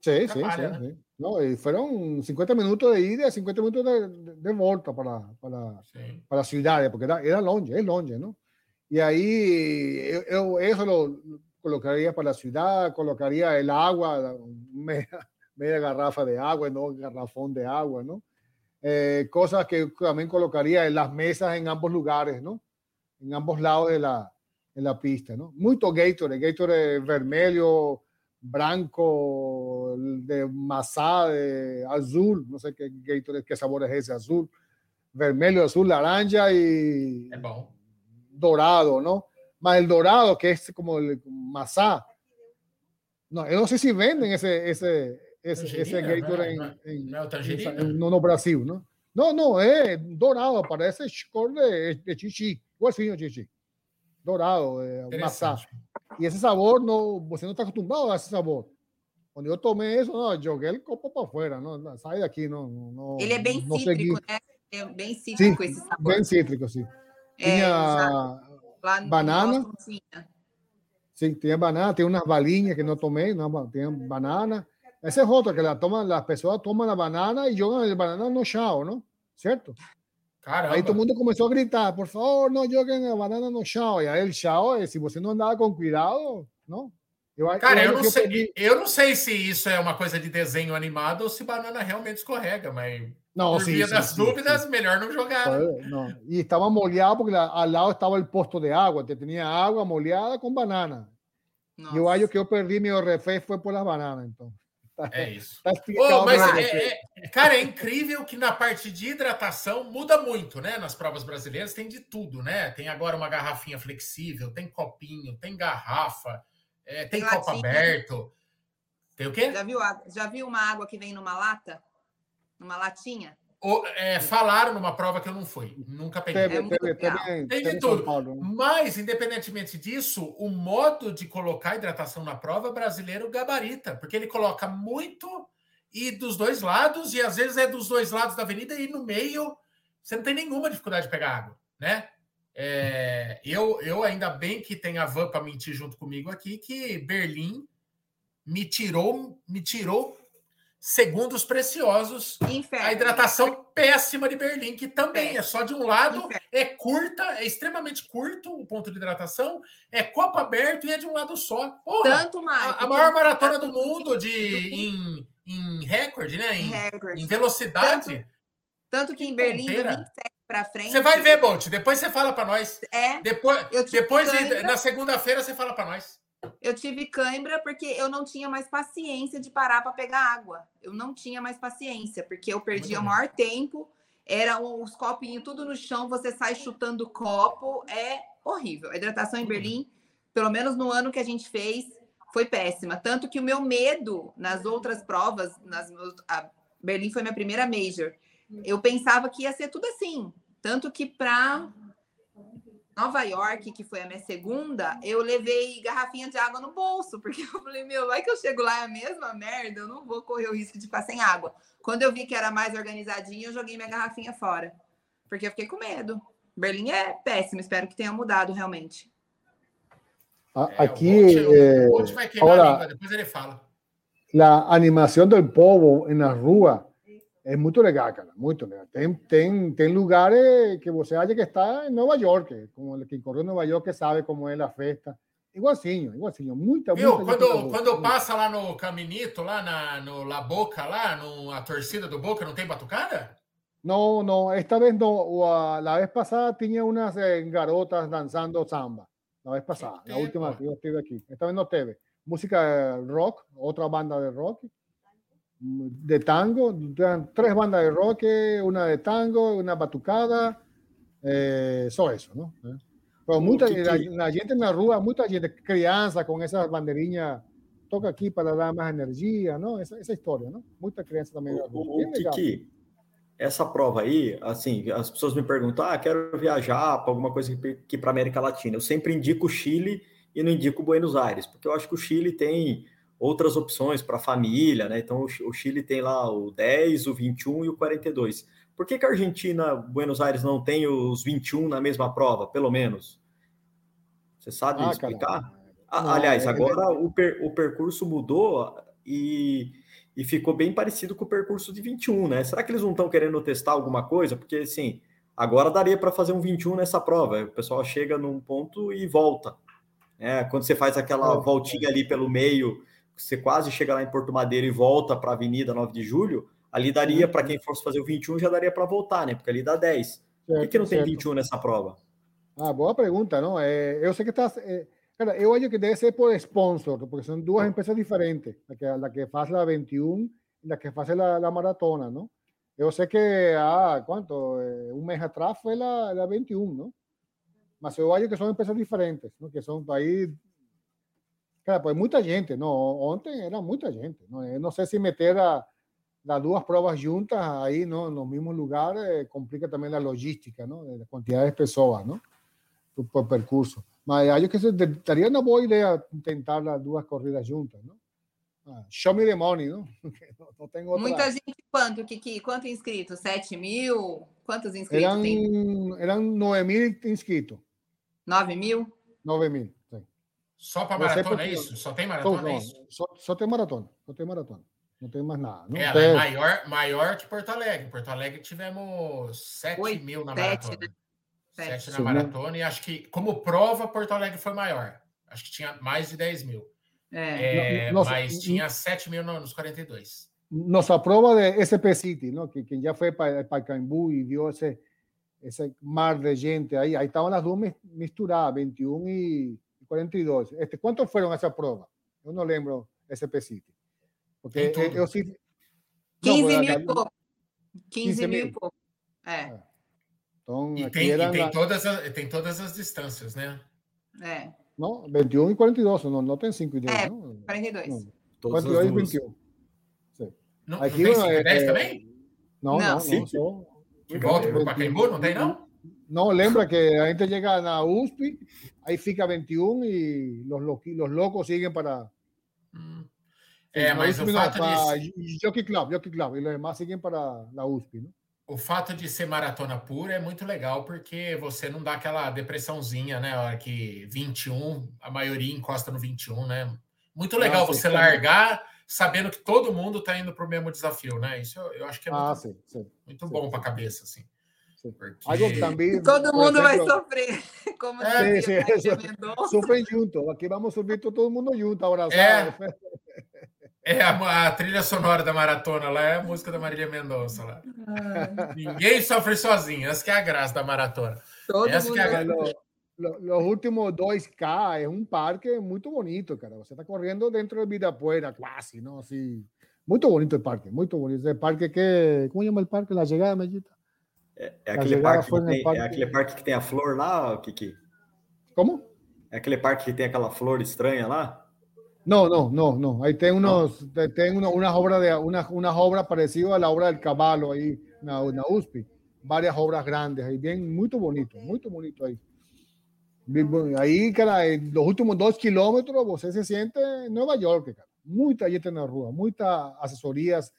Sim, sim, sim, né? sim. Não, e foram 50 minutos de ida e 50 minutos de, de volta para, para, para a cidade, porque era, era longe, é longe, não? E aí, eu, eu isso lo, colocaría para la ciudad, colocaría el agua, media, media garrafa de agua, no garrafón de agua, ¿no? Eh, cosas que también colocaría en las mesas en ambos lugares, ¿no? En ambos lados de la, de la pista, ¿no? Muito Gatorade, Gatorade vermelho, branco, de masa, de azul, no sé qué Gatorade, qué sabor es ese, azul, vermelho, azul, laranja y dorado, ¿no? Más el dorado, que es como el masá. No, yo no sé si venden ese, ese, ese, ese Gatorade en, en, en, no, no, Brasil, ¿no? No, no, es dorado, parece cor de, de chichi, igualzinho chichi. Dorado, eh, masá. Y ese sabor, no, você no está acostumbrado a ese sabor. Cuando yo tomé eso, no, jogué el copo para afuera, no, sai de aquí, no, no. Ele é bem no cítrico, seguí. né? É bem cítrico sim, esse sabor. Bem cítrico, sim. É, tinha banana. Sim, tinha banana, tem umas balinhas que não tomei, não, tem banana. Essa é outra, que la toman, as pessoas tomam a banana e jogam a banana no chão, não? Certo? Caramba. Aí todo mundo começou a gritar, por favor, não joguem a banana no chão. E aí o chão, se você não andava com cuidado, não? Eu, Cara, eu, eu não, sei, eu, eu não sei se isso é uma coisa de desenho animado ou se banana realmente escorrega, mas não, por sim, via sim, das sim, dúvidas, melhor não jogar. Não. E estava molhado porque ao lado estava o posto de água, tinha água molhada com banana. Nossa. Eu acho que eu perdi meu refém foi por as bananas, então. É isso. Tá oh, mas é, é, cara, é incrível que na parte de hidratação muda muito, né? Nas provas brasileiras tem de tudo, né? Tem agora uma garrafinha flexível, tem copinho, tem garrafa, é, tem, tem copo aberto. Tem o quê? Já viu, já viu uma água que vem numa lata? Numa latinha? O, é, falaram numa prova que eu não fui, nunca peguei. Teve, é teve, teve, tem de tudo. Paulo, né? Mas, independentemente disso, o modo de colocar hidratação na prova brasileiro gabarita, porque ele coloca muito e dos dois lados, e às vezes é dos dois lados da avenida, e no meio você não tem nenhuma dificuldade de pegar água, né? É, eu, eu ainda bem que tem a Van para mentir junto comigo aqui, que Berlim me tirou, me tirou segundos preciosos. Inferno. A hidratação péssima de Berlim, que também é só de um lado, Inferno. é curta, é extremamente curto o ponto de hidratação, é copo aberto e é de um lado só. Porra, Tanto mais. A, maior maratona do mundo de, em, em recorde, né? Em, em velocidade. Tanto, tanto que em Berlim, 27 para frente. Você vai ver, Bolt. Depois você fala para nós. É. Depois, depois na segunda-feira você fala para nós. Eu tive cãibra porque eu não tinha mais paciência de parar para pegar água. Eu não tinha mais paciência, porque eu perdia o maior tempo. Eram os copinhos tudo no chão, você sai chutando copo. É horrível. A hidratação em Berlim, pelo menos no ano que a gente fez, foi péssima. Tanto que o meu medo nas outras provas, nas a Berlim foi minha primeira major. Eu pensava que ia ser tudo assim. Tanto que para Nova York, que foi a minha segunda, eu levei garrafinha de água no bolso, porque eu falei, meu, vai que eu chego lá é a mesma merda, eu não vou correr o risco de ficar sem água. Quando eu vi que era mais organizadinho, eu joguei minha garrafinha fora, porque eu fiquei com medo. Berlim é péssimo, espero que tenha mudado realmente. É, Aqui, o Bolt, o vai quebrar a depois ele fala. A animação do povo na rua é muito legal, cara, muito legal. Tem, tem, tem lugares que você acha que está em Nova York, como o que correu em Nova York sabe como é a festa. Igualzinho, igualzinho. Muita, Viu, muita quando, quando passa lá no Caminito, lá na, no La Boca, lá, no, a torcida do Boca, não tem batucada? No, no, esta vez no. La vez pasada tenía unas eh, garotas danzando samba. La vez pasada, la última que yo estuve aquí. Esta vez no teve. Música rock, otra banda de rock de tango, tres bandas de rock, una de tango, una batucada, eh, só ¿no? Pero mucha, la, la, gente en la rua, mucha gente, crianza con esas banderinhas, toca aqui para dar mais energia, não? Essa, essa história, não? Muita criança também. O, o, Kiki, essa prova aí, assim, as pessoas me perguntam, ah, quero viajar para alguma coisa aqui para América Latina. Eu sempre indico o Chile e não indico Buenos Aires, porque eu acho que o Chile tem outras opções para família, né? Então o Chile tem lá o 10, o 21 e o 42. Por que, que a Argentina, Buenos Aires, não tem os 21 na mesma prova, pelo menos? Você sabe ah, explicar? Ah, aliás, é agora o, per, o percurso mudou e, e ficou bem parecido com o percurso de 21, né? Será que eles não estão querendo testar alguma coisa? Porque, assim, agora daria para fazer um 21 nessa prova. O pessoal chega num ponto e volta. É, quando você faz aquela voltinha ali pelo meio você quase chega lá em Porto Madeiro e volta para a Avenida 9 de Julho, ali daria, para quem fosse fazer o 21, já daria para voltar, né? Porque ali dá 10. Certo, Por que, não certo. tem 21 nessa prova? Ah, boa pergunta, não? É, eu sei que está. É, cara, eu acho que deve ser por sponsor, porque são duas empresas diferentes, a que, a que faz a 21 e a que faz a, a maratona, não? Eu sei que há, quanto? Um mês atrás foi a, a 21, não? Mas eu acho que são empresas diferentes, ¿no? que são aí. Cara, pues muita gente, não? Ontem era muita gente. Não, eu não sei se meter a, as duas provas juntas aí, não, no mesmo lugar, eh, complica também a logística, não? A quantidade de pessoas, não? Por percurso. Mas acho que seria uma boa ideia tentar as duas corridas juntas, não? Ah, show me the money, não? não, tem outra... Muita gente, quanto, Kiki? Quanto inscritos? 7 mil? Quantos inscritos eram, tem? Eram 9 mil inscritos. 9 mil? 9 mil. Só para maratona, é isso? Só tem maratona, não, é isso? Só, só tem maratona, só tem maratona. Não tem mais nada. Não é, tem... é maior, maior que Porto Alegre. Porto Alegre tivemos 7 Oi, mil na 7, maratona. Né? 7 na maratona. E acho que, como prova, Porto Alegre foi maior. Acho que tinha mais de 10 mil. É. É, Nossa, mas tinha 7 mil nos 42. Nossa prova de SP City, ¿no? que quem já foi para Pacaembu e viu esse, esse mar de gente aí, aí estavam as duas misturadas, 21 e 42. Este, quantos foram essa prova? Eu não lembro SP City. Porque eu, eu, 15 não, mil e pouco. 15, 15 mil e pouco. É. Então, e, tem, e tem, todas as, tem todas as distâncias, né? É. Não, 21 e 42, não, não tem 5 e 10. É, não. 42. Não. 42 e 21. Sim. Não, Aqui, não tem 5 e 10 é, também? Não, não, não. não só... Que volta para o Pacaembu, não tem não? Não, lembra que a gente chega na USP, aí fica 21 e los, los locos siguen para... Hum. É, mas o fato de... Jockey Club, Jockey Club, e os demais seguem para a USP, não? o fato de ser maratona pura é muito legal, porque você não dá aquela depressãozinha, né? A hora que 21, a maioria encosta no 21, né? Muito legal ah, você largar sabendo que todo mundo está indo para o mesmo desafio, né? Isso eu, eu acho que é muito, ah, sim, sim, muito bom para a cabeça, assim. Porque... Também, todo mundo exemplo, vai sofrer. Como é, sim, sim, Sofrem junto. Aqui vamos subir todo mundo junto, abraçado. É. É, a, a, trilha sonora da maratona lá é a música da Marília Mendonça lá. Ah. Ninguém sofre sozinho, essa que é a graça da maratona. Todo essa que é a graça. Los últimos 2K é um parque muito bonito, cara. Você está correndo dentro do Ibirapuera, quase, não? Assim, muito bonito o parque, muito bonito. É parque que. Como chama o parque? La Chegada, Medita? É, é, aquele parque que tem, parque... é aquele parque que tem a flor lá, Kiki? Como? É aquele parque que tem aquela flor estranha lá? No, no, no, no. Ahí tengo unos, no. tengo unas obras de una, unas obras parecidas a la obra del caballo ahí na, na USP. Varias obras grandes ahí, bien, muy bonito, muy bonito ahí. Ahí, cara, en los últimos dos kilómetros, você se siente en Nueva York, cara. Muita gente na rua, muitas assessorias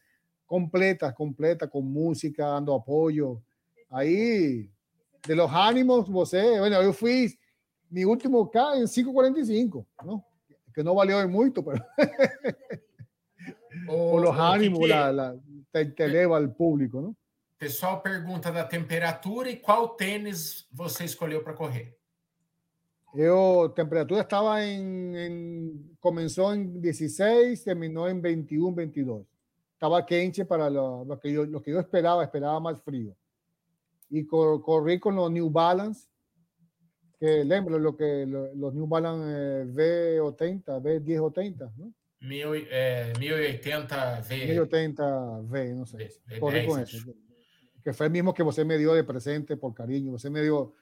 completas, completas, con música, dando apoyo. Ahí, de los ánimos, você, bueno, yo fui mi último K en 5.45, ¿no? que não valeu muito, pero... o, os ânimos la, la, te, te eleva ao público, não? Pessoal pergunta da temperatura e qual tênis você escolheu para correr? Eu, temperatura estava em, em, começou em 16, terminou em 21, 22. Estava quente para lo, lo, que eu, lo que eu esperava, esperava mais frio. E cor, corri com o New Balance, que lembro lo que los New Balance eh, V80, V1080, ¿no? Mil, eh, 1080 V. 1080 V, no sé. V, Corre con eso. Que fue el mismo que você me dio de presente por cariño. Você me dio,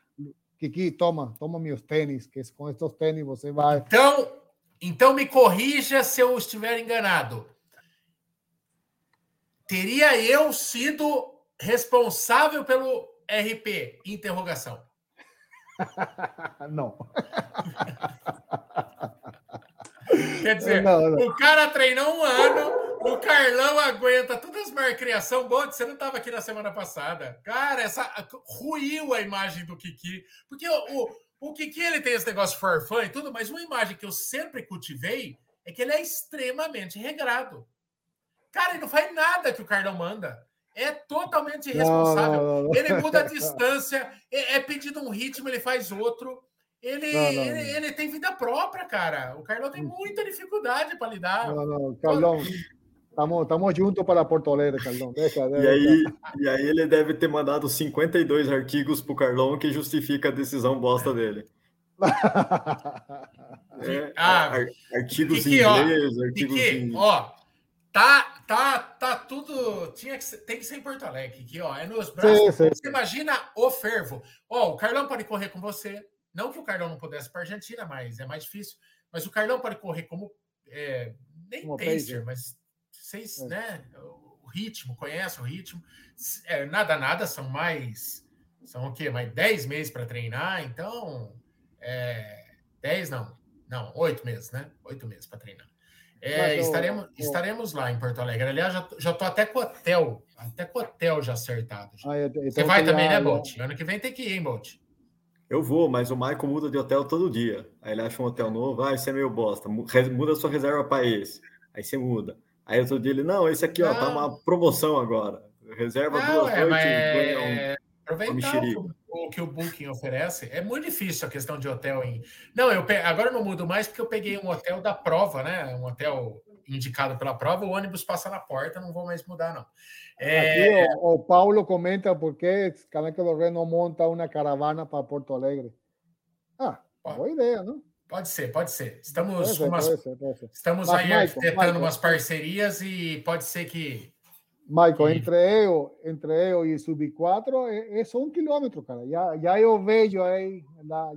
Kiki, toma, toma meus tênis, que com estes tênis você vai. Então, então me corrija se eu estiver enganado. Teria eu sido responsável pelo RP? Interrogação. não. Quer dizer, não, não. o cara treinou um ano, o Carlão aguenta todas as marcriação. Bom, você não estava aqui na semana passada. Cara, essa ruiu a imagem do Kiki. Porque o, o, o Kiki ele tem esse negócio for fun e tudo, mas uma imagem que eu sempre cultivei é que ele é extremamente regrado. Cara, ele não faz nada que o Carlão manda é totalmente irresponsável. Não, não, não. Ele muda a distância, é, é, pedido um ritmo, ele faz outro. Ele, ele, ele, tem vida própria, cara. O Carlão tem muita dificuldade para lidar. Não, não, Carlão. Estamos, estamos juntos para Porto Alegre, Carlão. Deixa, deixa. E, aí, e aí ele deve ter mandado 52 artigos para o Carlão que justifica a decisão bosta dele. é, ah, artigos em inglês, artigos em... Ó, Tá, tá, tá tudo. Tinha que ser, tem que ser em Porto Alegre, aqui, ó. É nos braços. Sim, sim. Você imagina o fervo. Ó, o Carlão pode correr com você. Não que o Carlão não pudesse para a Argentina, mas é mais difícil. Mas o Carlão pode correr como é, nem como pacer, mas vocês, é. né? O ritmo, conhece o ritmo. É, nada, nada, são mais. São o quê? Mais 10 meses para treinar, então. É, 10 não. Não, oito meses, né? Oito meses para treinar. É, estaremos, estaremos lá em Porto Alegre. Aliás, já, já tô até com o hotel, até com o hotel já acertado. Já. Ah, então Você vai também, né, Bolt? Ano que vem tem que ir, hein, Bolt? Eu vou, mas o Michael muda de hotel todo dia. Aí ele acha um hotel novo, ah, esse é meio bosta. Muda sua reserva para esse. Aí você muda. Aí outro dia ele, não, esse aqui, ó, tá uma promoção agora. Reserva não, duas é, noites, um, é... aproveitar o, o, que o Booking oferece. É muito difícil a questão de hotel em. Não, eu pe... agora eu não mudo mais porque eu peguei um hotel da prova, né? Um hotel indicado pela prova, o ônibus passa na porta, não vou mais mudar, não. É... Aqui o, o, Paulo comenta por que Caneca do Rei não monta uma caravana para Porto Alegre. Ah, pode. boa ideia, não? Pode ser, pode ser. Estamos, pode ser, umas... pode ser, pode ser. Estamos Mas, aí Michael, arquitetando Michael, umas parcerias e pode ser que Michael, entre eu, entre eu e Sub4 é, é, só um quilômetro, cara. Já, já eu vejo aí,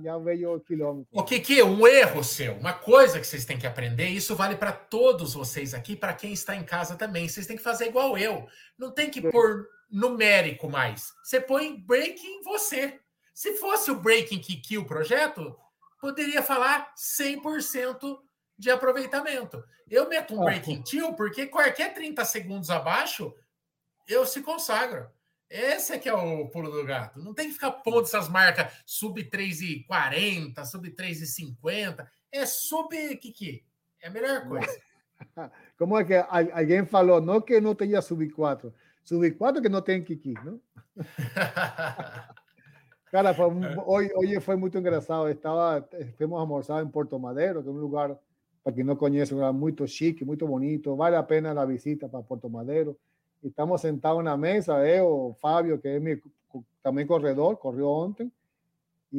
já vejo o quilômetro. O que que um erro seu, uma coisa que vocês têm que aprender, isso vale para todos vocês aqui, para quem está em casa também. Vocês têm que fazer igual eu. Não tem que pôr numérico mais. Você põe breaking você. Se fosse o breaking que kill o projeto, poderia falar 100% de aproveitamento. Eu meto um ah, breaking till porque qualquer 30 segundos abaixo eu se consagro. Esse é que é o pulo do gato. Não tem que ficar pondo essas marcas sub 3,40, sub 3,50. É sub Kiki. É a melhor coisa. Como é que alguém falou? Não que não tenha sub 4. Sub 4 que não tem Kiki, não? Cara, foi, hoje, hoje foi muito engraçado. Estava, fomos almoçar em Porto Madeiro, que é um lugar para quien no conoce, muy chique, muy bonito, vale la pena la visita para Puerto Madero. Estamos sentados en la mesa, yo, Fabio, que es mi también corredor, corrió antes, y,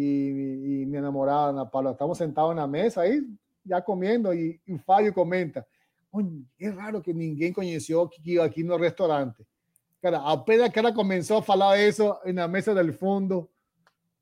mi enamorada Ana Paula, estamos sentados en la mesa ahí, ya comiendo, y, Fabio comenta, Oye, es raro que ninguém conoció que aquí en el restaurante. Cara, apenas que ela comenzó a hablar eso en la mesa del fondo,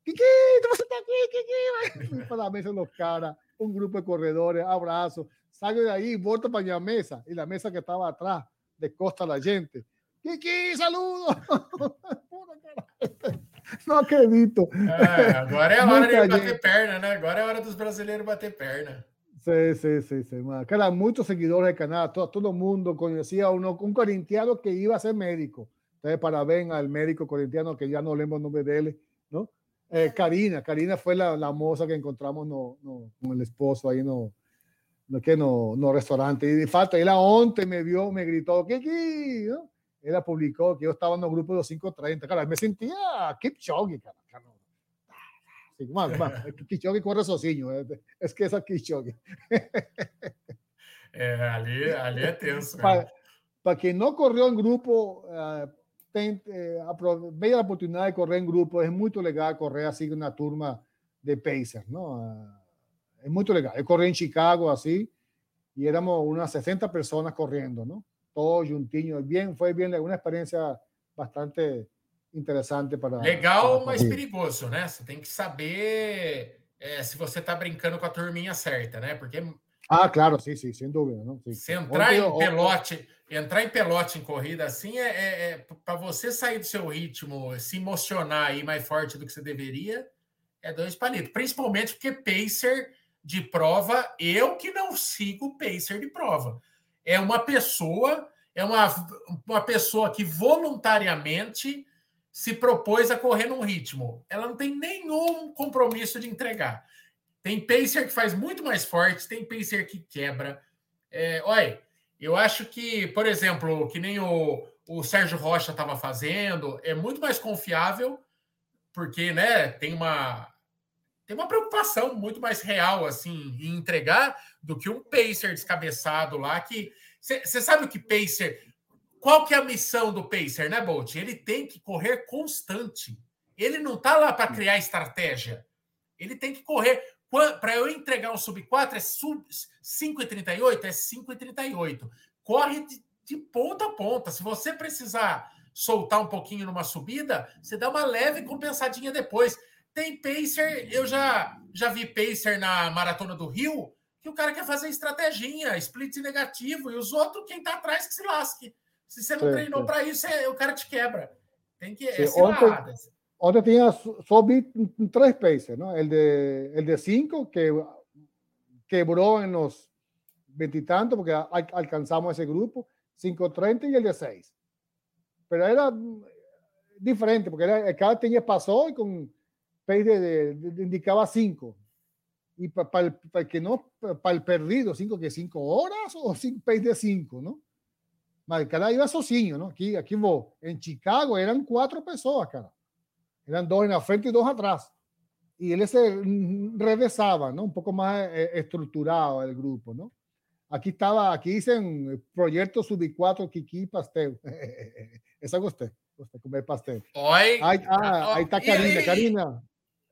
Kiki, tú vas a estar aquí, Kiki, para la mesa de los caras un grupo de corredores, abrazo, salgo de ahí, volto para mi mesa, y la mesa que estaba atrás, de costa la gente. Kiki, saludos! Não acredito. É, agora é a hora de bater perna, né? Agora é a hora dos brasileiros bater perna. Sí, sí, sí, sí. Cara, muchos seguidores del canal, todo, todo el mundo conocía a uno, un corintiano que iba a ser médico. Entonces, parabéns al médico corintiano, que ya no el nombre de él, ¿no? Eh, Karina, Karina fue la, la moza que encontramos no, no, con el esposo ahí no, no que no, no restaurante. Y de falta, ella onte me vio, me gritó, ¿qué, ¿no? Ella publicó que yo estaba en el grupo de los 530. Cara, me sentía Kipchoge, cara. Sí, más, más. Kipchoge corre sozinho. Es que es a Kipchoge. É, ali, ali é tenso. Para quem não correu em grupo, uh, tem, eh, veio a oportunidade de correr em grupo, é muito legal correr assim na turma de Pacers, não? É muito legal. Eu corri em Chicago assim, e éramos umas 60 pessoas correndo, não? Todos juntinhos, bem, foi bem, uma experiência bastante interessante para. Legal, para mas perigoso, né? Você tem que saber é, se você está brincando com a turminha certa, né? Porque ah, claro, sim, sim, sem dúvida. Não? Sim. Se entrar Ontem, em pelote, entrar em pelote em corrida assim, é, é, é para você sair do seu ritmo, se emocionar aí mais forte do que você deveria, é dois palitos. Principalmente porque pacer de prova, eu que não sigo pacer de prova. É uma pessoa, é uma, uma pessoa que voluntariamente se propôs a correr num ritmo. Ela não tem nenhum compromisso de entregar. Tem pacer que faz muito mais forte, tem pacer que quebra. É, olha, eu acho que, por exemplo, que nem o, o Sérgio Rocha estava fazendo, é muito mais confiável, porque né, tem uma tem uma preocupação muito mais real assim em entregar do que um pacer descabeçado lá que você sabe o que pacer qual que é a missão do pacer né Bolt? Ele tem que correr constante. Ele não está lá para criar estratégia. Ele tem que correr para eu entregar um sub 4 é sub 5,38, é 5,38. Corre de, de ponta a ponta. Se você precisar soltar um pouquinho numa subida, você dá uma leve compensadinha depois. tem pacer, eu já, já vi pacer na Maratona do Rio, que o cara quer fazer estratégia, split negativo, e os outros, quem tá atrás, que se lasque. Se você não sim, treinou para isso, é, o cara te quebra. Tem que. É ontem, ontem tinha só vi três pacers, ¿no? El de, el de cinco, que quebró en los veintitantos, porque alcanzamos ese grupo, 5.30 y el de 6. Pero era diferente, porque era, cada tenía pasó y con pace de, de, indicaba 5. Y para, para, el, que no, para el perdido, 5 que 5 horas o 5 pace de 5, ¿no? Mas cada iba sozinho, ¿no? Aquí, aquí vos, en Chicago eran cuatro personas, cara. Eran dos en la frente y dos atrás. Y él se regresaba, ¿no? Un poco más eh, estructurado el grupo, ¿no? Aquí estaba, aquí dicen proyecto sub-4 Kiki Pastel. Esa gostei, gostei comer pastel. Oi. Aí, ah, aí tá Karina, Karina.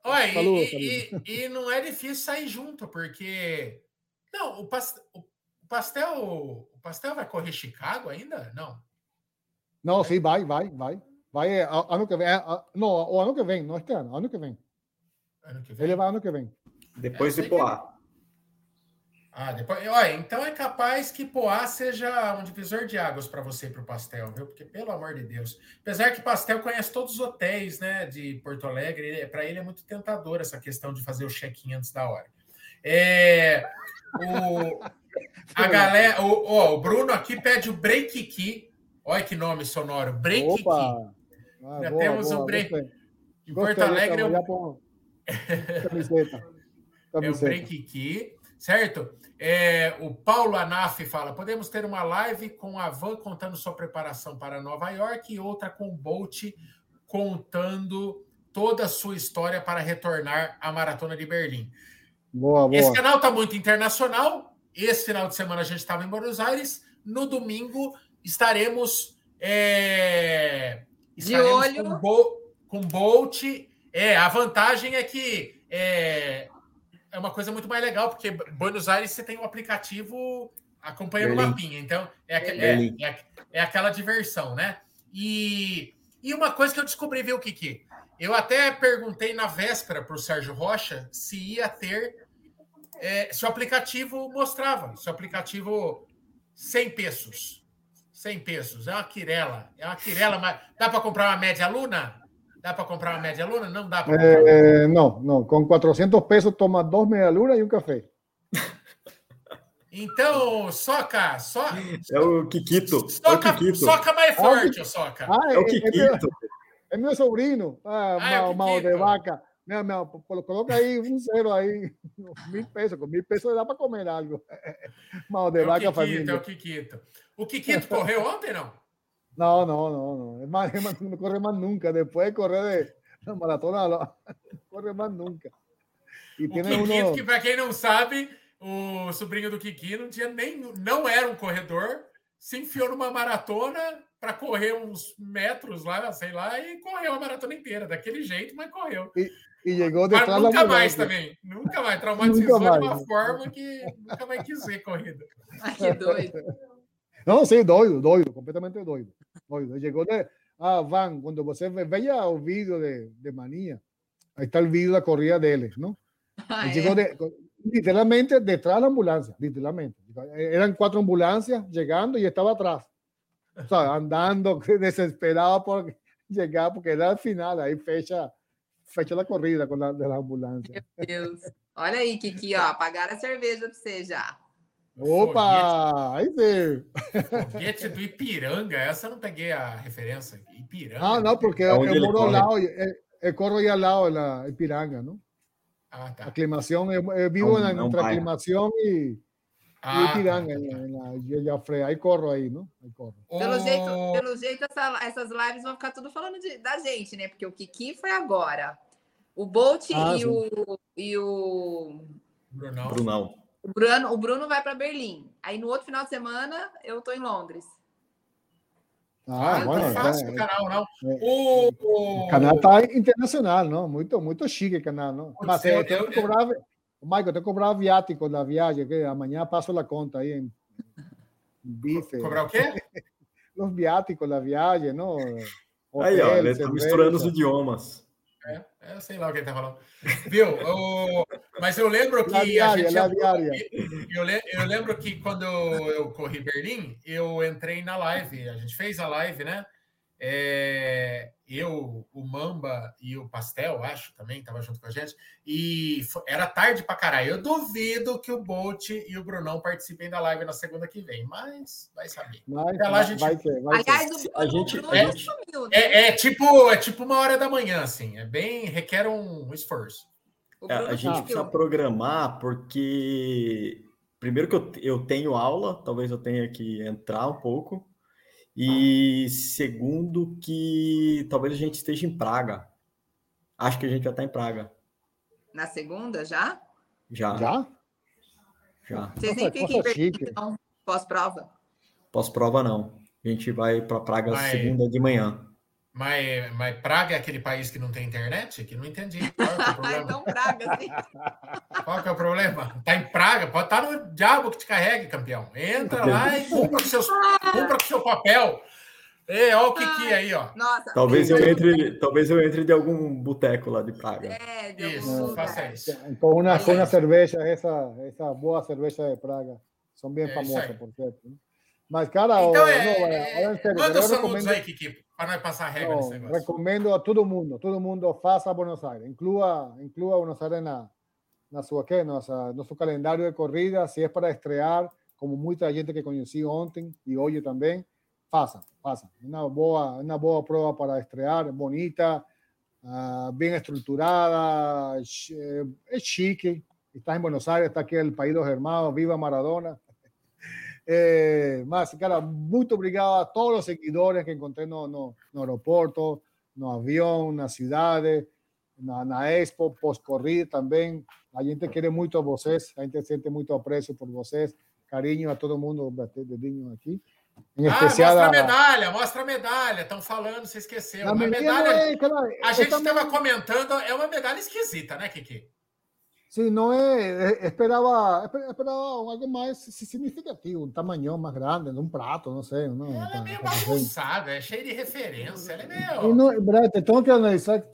Oi, Falou, e, Karina. E, e, não é difícil sair junto, porque. Não, o, pastel, o pastel. O pastel vai correr Chicago ainda? Não. Não, sim, vai, vai, vai. Vai ano que vem. Não, o ano que vem, não este ano, ano que vem. Ano que vem. Ele vai ano que vem. Depois é, de Poá. Ah, depois. Olha, então é capaz que Poá seja um divisor de águas para você para o pastel, viu? Porque, pelo amor de Deus. Apesar que pastel conhece todos os hotéis né, de Porto Alegre, para ele é muito tentador essa questão de fazer o check-in antes da hora. É, o, a galera. O, ó, o Bruno aqui pede o break key. Olha que nome sonoro. Break Opa. key. Ah, Já boa, temos boa, um break. Gostei. Em Porto Alegre é o. Camiseta. É o break key, certo? É, o Paulo Anaf fala: podemos ter uma live com a Van contando sua preparação para Nova York e outra com o Bolt contando toda a sua história para retornar à Maratona de Berlim. Boa, boa. Esse canal está muito internacional. Esse final de semana a gente estava em Buenos Aires. No domingo estaremos, é, estaremos de olho com, Bo, com Bolt. É, a vantagem é que é, é uma coisa muito mais legal, porque Buenos Aires você tem um aplicativo acompanhando o mapinha, então é, é, é, é, aquela diversão, né? E, e uma coisa que eu descobri, viu, Kiki? Eu até perguntei na véspera para o Sérgio Rocha se ia ter, é, se o aplicativo mostrava, se o aplicativo 100 pesos. 100 pesos, é uma quirela, é uma quirela, mas dá para comprar uma média aluna? ¿Dá para comprar uma média luna? Não dá para eh, Não, não. Com 400 pesos toma dois meia luna e um café. Então, soca, so... É o Kikito. Soca, é o Kikito. soca mais forte, ah, soca. Ah, é, é, o Kikito. É meu, é meu sobrinho, ah, ah, mal, é mal de vaca. Meu, meu, coloca aí um zero aí, mil pesos. Com mil pesos dá para comer algo. Mal de é vaca, Kikito, família. É o Kikito. O Kikito correu ontem, não? Es más, es más, no corre más nunca. Después de correr de maratona, no, corre más nunca. E o Kikito, uno... que para quem não sabe, o sobrinho do Kiki não tinha nem, não era um corredor, se enfiou numa maratona para correr uns metros lá, sei lá, e correu a maratona inteira, daquele jeito, mas correu. E, e chegou detrás mas nunca mais também, nunca mais, traumatizou nunca mais. de uma forma que nunca vai quis ver corrida. Ai, que doido. Não, sim, doido, doido, completamente doido. doido. Chegou de. Ah, Van, quando você veja o vídeo de, de Mania, aí está o vídeo da corrida deles, não? Ah, chegou é. de, literalmente detrás da ambulância, literalmente. Eram quatro ambulâncias chegando e estava atrás. O sea, andando desesperado por chegar, porque era o final, aí fecha, fecha a corrida com a da ambulância. Meu Deus. Olha aí, Kiki, ó, apagaram a cerveja para você já. Opa! Aí veio. Foguete do Ipiranga, essa eu não peguei a referência. Ipiranga. Ah, não, porque é eu moro lado, eu, eu corro aí ao lado da Ipiranga, não? Ah, tá. Aclimação, eu, eu vivo não, na, entre aclimação e, ah, e Ipiranga, tá, tá. aí corro aí, não? Aí corro. Pelo jeito, pelo jeito essa, essas lives vão ficar tudo falando de, da gente, né? Porque o Kiki foi agora. O Bolt ah, e, o, e o. Brunão. Brunão. O Bruno, o Bruno vai para Berlim. Aí no outro final de semana eu estou em Londres. Ah, ah não é fácil é, o canal, não. É, o, o, canal tá internacional, não? Muito, muito chique o canal, não? Mas eu, que cobrar, Michael, eu tenho que cobrar viático da viagem, que amanhã passo a conta aí em bife. Cobrar o quê? Os viáticos da viagem, não? Hotel, aí, ó, ele está misturando os idiomas. É, é, sei lá o que ele tá falando. Viu? O, mas eu lembro que diária, a gente. Eu, eu lembro que quando eu corri Berlim, eu entrei na live. A gente fez a live, né? É, eu, o Mamba e o Pastel, acho, também estava junto com a gente, e foi, era tarde para caralho. Eu duvido que o Bolt e o Brunão participem da live na segunda que vem, mas vai saber. Vai, lá, a gente... vai ter, vai Aliás, ter. a gente, é, sumiu, né? é, é, tipo, é tipo uma hora da manhã, assim, é bem, requer um esforço. É, a gente precisa programar, porque primeiro que eu, eu tenho aula, talvez eu tenha que entrar um pouco. E segundo, que talvez a gente esteja em Praga. Acho que a gente já está em Praga. Na segunda já? Já. Já? Já. Vocês nem ficam em pós-prova? Pós-prova não. A gente vai para Praga Mas... segunda de manhã. Mas, mas Praga é aquele país que não tem internet? Que não entendi. Qual é o problema? então Praga, sim. Qual que é o problema? Tá em Praga, pode estar tá no diabo que te carregue, campeão. Entra lá e compra o, seus, compra o seu papel. É, olha o que que é aí, ó. Nossa, talvez eu entre, talvez eu entre de algum boteco lá de Praga. É, de isso, faça isso. Com uma, com uma cerveja, essa, essa boa cerveja de Praga. São bem é famosas, por certo. Né? Mas, cara, então, é, não, é, é, manda os saludos aí, Kiki. Para não passar regra nesse negócio. Recomendo a todo mundo, todo mundo faça Buenos Aires. Inclua, inclua Buenos Aires na, na sua, que, nossa, nosso calendário de corrida. Se é para estrear, como muita gente que conheci ontem e hoje também, faça, faça. Uma boa, uma boa prova para estrear, bonita, uh, bem estruturada, é chique. Estás em Buenos Aires, está aqui o país dos hermanos, viva Maradona. Eh, mas, cara, muito obrigado a todos os seguidores que encontrei no, no, no aeroporto, no avião, na cidade, na, na Expo, pós-corrida também. A gente quer muito vocês, a gente sente muito apreço por vocês, carinho a todo mundo, dedinho aqui. Em ah, especial mostra a medalha, mostra a medalha. Estão falando, você esqueceu. A medalha, é, cara, a gente estava comentando, é uma medalha esquisita, né, Kiki? Sí, no es, esperaba, esperaba algo más significativo, um tamanho mais grande, um prato, não sei. Não, ela é meio bagunçada, é cheia de referência, ela é meio... não, Brad, tenho que analisar...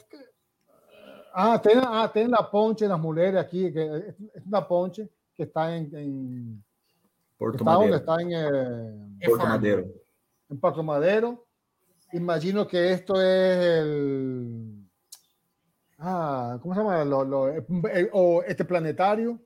Ah, tem, ah, tem a ponte das mulheres aqui, que é uma ponte que está em... em Porto está Madeiro. Onde está em, eh, Porto Madeiro. Em Porto Madeiro. Imagino que esto es el Ah, ¿cómo se llama? Lo, lo, eh, eh, o este planetario.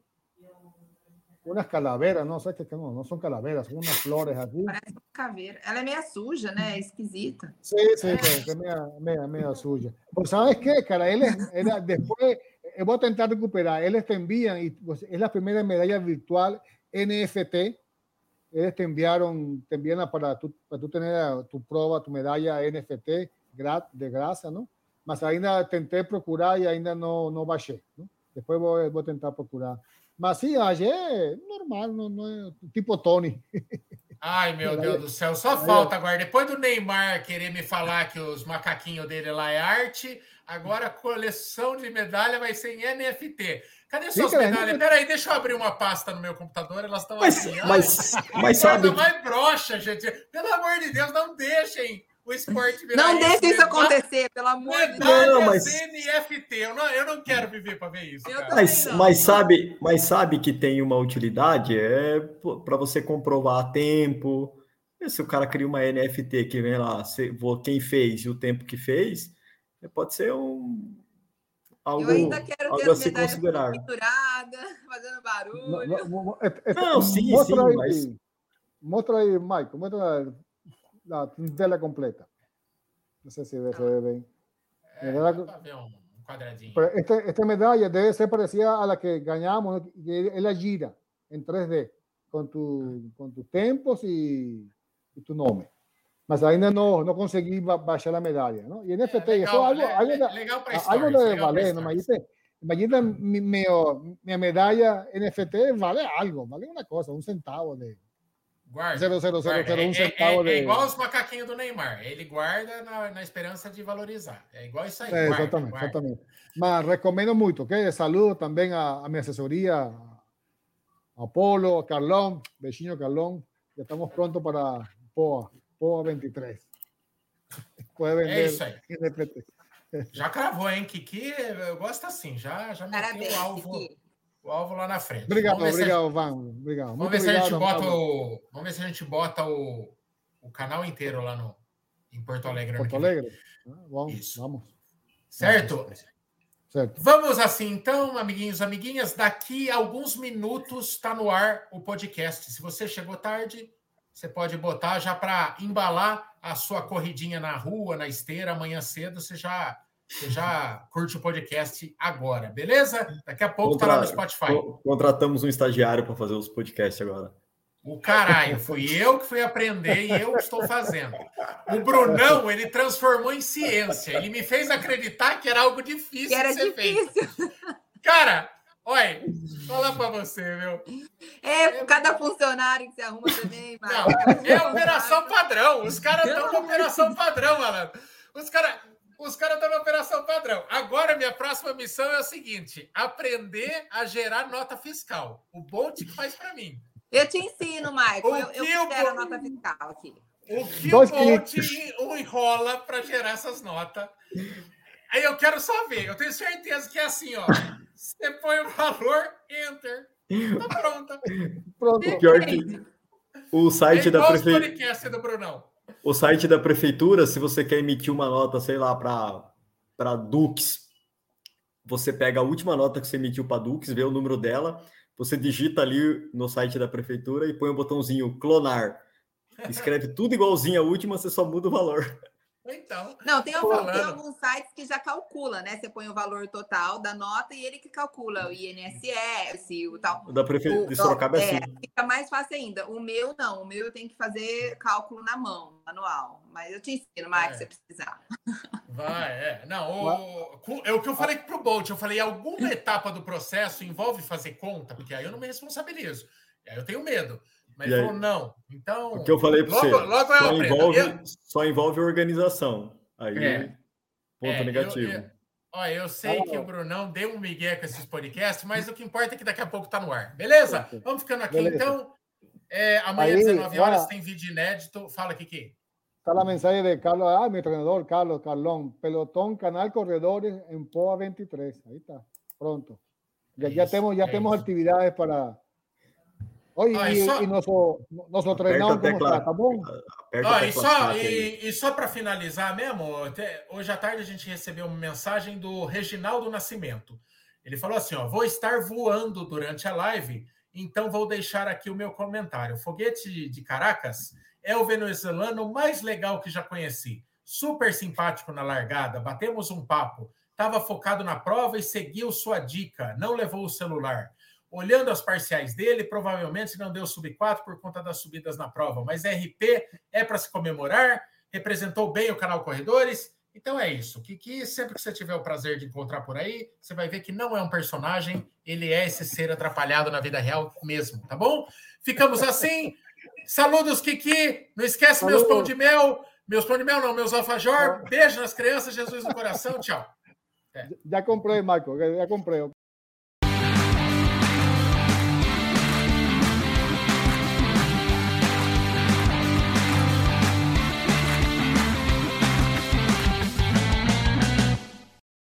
Unas calaveras, não sei que não, não são calaveras, são umas flores aqui. Parece caveira. Ela é meio suja, né? Esquisita. Sim, sim, é, é meio, meio, meio suja. Pues, ¿sabes qué, cara? Eles, ele, depois, eu vou tentar recuperar. Eles te enviam, e é a primeira medalha virtual NFT. Eles te enviaram, te enviam para tu, para tu ter tu prova, tu medalha NFT de graça, não? Mas ainda tentei procurar e ainda não, não baixei. Não? Depois vou, vou tentar procurar. Mas sim, achei normal, não, não é, tipo Tony. Ai, meu Deus do céu, só falta agora. Depois do Neymar querer me falar que os macaquinhos dele lá é arte, agora a coleção de medalha vai ser em NFT. Cadê suas Sim, medalhas? Peraí, deixa eu abrir uma pasta no meu computador, elas estão mas, assim. Mas, mas sabe... mais broxa, gente. Pelo amor de Deus, não deixem o esporte virar Não deixe isso acontecer, pelo amor de Deus. Não, mas... NFT, eu não, eu não quero viver para ver isso. Mas, mas, sabe, mas sabe que tem uma utilidade? É para você comprovar a tempo. Se o cara cria uma NFT que vem lá, quem fez e o tempo que fez, pode ser um. Algo, eu ainda quero algo ter a se considerar. fazendo barulho. Não, não, não sim, mostra sim, aí, mas... Mostra aí, Michael, mostra la tela completa. No sé si se ve bien. Esta, esta, medalla debe ser parecida a la que ganamos, es la gira en 3D, con, tu, con tus tempos y, y tu nombre. Mas ainda não, não consegui baixar a medalha. Não? E NFT, é, legal, algo, algo, legal, legal algo de valer, não? Imagina, imagina minha, minha medalha NFT vale algo, vale uma coisa, um centavo de, Guarda. 0, 0, 0, 0, 1 centavo. É, é, é, igual os macaquinhos do Neymar. Ele guarda na, na esperança de valorizar. É igual isso aí. É, guarda, exatamente, guarda. exatamente. Mas recomendo muito, ok? Saludo também a, a minha assessoria, a Polo, a Carlón, beijinho Carlón. Já estamos prontos para POA, POA 23. Puede vender. É isso aí. Já cravou, hein, Kiki? Eu gosto assim, já, já meteu o alvo, o alvo lá na frente. Obrigado, obrigado, Van. Obrigado. Vamos ver, obrigado, se a gente bota o, vamos ver se a gente bota o, o canal inteiro lá no, em Porto Alegre. Porto Alegre? Ah, vamos, Isso. vamos. Certo? Certo. Vamos assim, então, amiguinhos, amiguinhas. Daqui a alguns minutos está no ar o podcast. Se você chegou tarde, você pode botar já para embalar a sua corridinha na rua, na esteira, amanhã cedo, você já, você já curte o podcast agora, beleza? Daqui a pouco Contra... tá lá no Spotify. Contratamos um estagiário para fazer os podcasts agora. O caralho, fui eu que fui aprender e eu que estou fazendo. O Brunão, ele transformou em ciência. Ele me fez acreditar que era algo difícil que era de ser difícil. feito. Cara, olha, falar para você, meu. É, é, cada funcionário que se arruma também. Não, é operação padrão. Os caras estão na operação padrão, malandro. Os caras os caras estão na operação padrão. Agora, minha próxima missão é o seguinte: aprender a gerar nota fiscal. O Bolt que faz para mim. Eu te ensino, Maicon. Eu, eu quero a nota fiscal aqui. O que Dois o Bolt enrola para gerar essas notas? Aí eu quero só ver. Eu tenho certeza que é assim, ó. Você põe o valor, enter. Tá pronta. Pronto. Pior que o site é da prefeitura. do Brunão. O site da prefeitura, se você quer emitir uma nota, sei lá, para Dux, você pega a última nota que você emitiu para Dux, vê o número dela você digita ali no site da prefeitura e põe o botãozinho clonar. Escreve tudo igualzinho a última, você só muda o valor. Então. Não, tem, algum, tem, alguns sites que já calcula, né? Você põe o valor total da nota e ele que calcula o INSS, o tal. O da prefeitura de Sorocaba é, é assim. Fica mais fácil ainda. O meu não, o meu eu tenho que fazer cálculo na mão, manual. Mas eu te ensino, Mike, é. se você precisar. Vai, é. Não, o, é o que eu falei pro Bolt. Eu falei, alguma etapa do processo envolve fazer conta, porque aí eu não me responsabilizo. Aí eu tenho medo. Mas ele falou, não. Então. O que eu falei para você. Logo só, envolve, eu... só envolve organização. Aí, é, ponto é, negativo. Eu, eu, ó, eu sei ah, que o Brunão deu um migué com esses podcasts, mas o que importa é que daqui a pouco tá no ar. Beleza? Vamos ficando aqui, Beleza. então. É, amanhã, às 19 horas, ah, tem vídeo inédito. Fala, Kiki. Está la mensaje de Carlos, ah, mi entrenador, Carlos, Carlón, pelotón, canal Corredores en POA 23. Ahí está, pronto. Ya, ya tenemos, ya tenemos actividades para, Oi, ah, e, só... e nosso, nosso treinão, como está? Tá bom? Ah, e, só, e, e só para finalizar mesmo, hoje à tarde a gente recebeu uma mensagem do Reginaldo Nascimento. Ele falou assim: ó, vou estar voando durante a live, então vou deixar aqui o meu comentário. O foguete de Caracas é o venezuelano mais legal que já conheci. Super simpático na largada, batemos um papo. Estava focado na prova e seguiu sua dica, não levou o celular olhando as parciais dele, provavelmente não deu sub 4 por conta das subidas na prova, mas RP é para se comemorar, representou bem o canal Corredores. Então é isso. Que, que sempre que você tiver o prazer de encontrar por aí, você vai ver que não é um personagem, ele é esse ser atrapalhado na vida real mesmo, tá bom? Ficamos assim. Saludos, Kiki. Não esquece Falou. meus pão de mel. Meus pão de mel, não, meus alfajor. Beijo nas crianças, Jesus no coração. Tchau. É. Já comprei, Marco. Já comprei.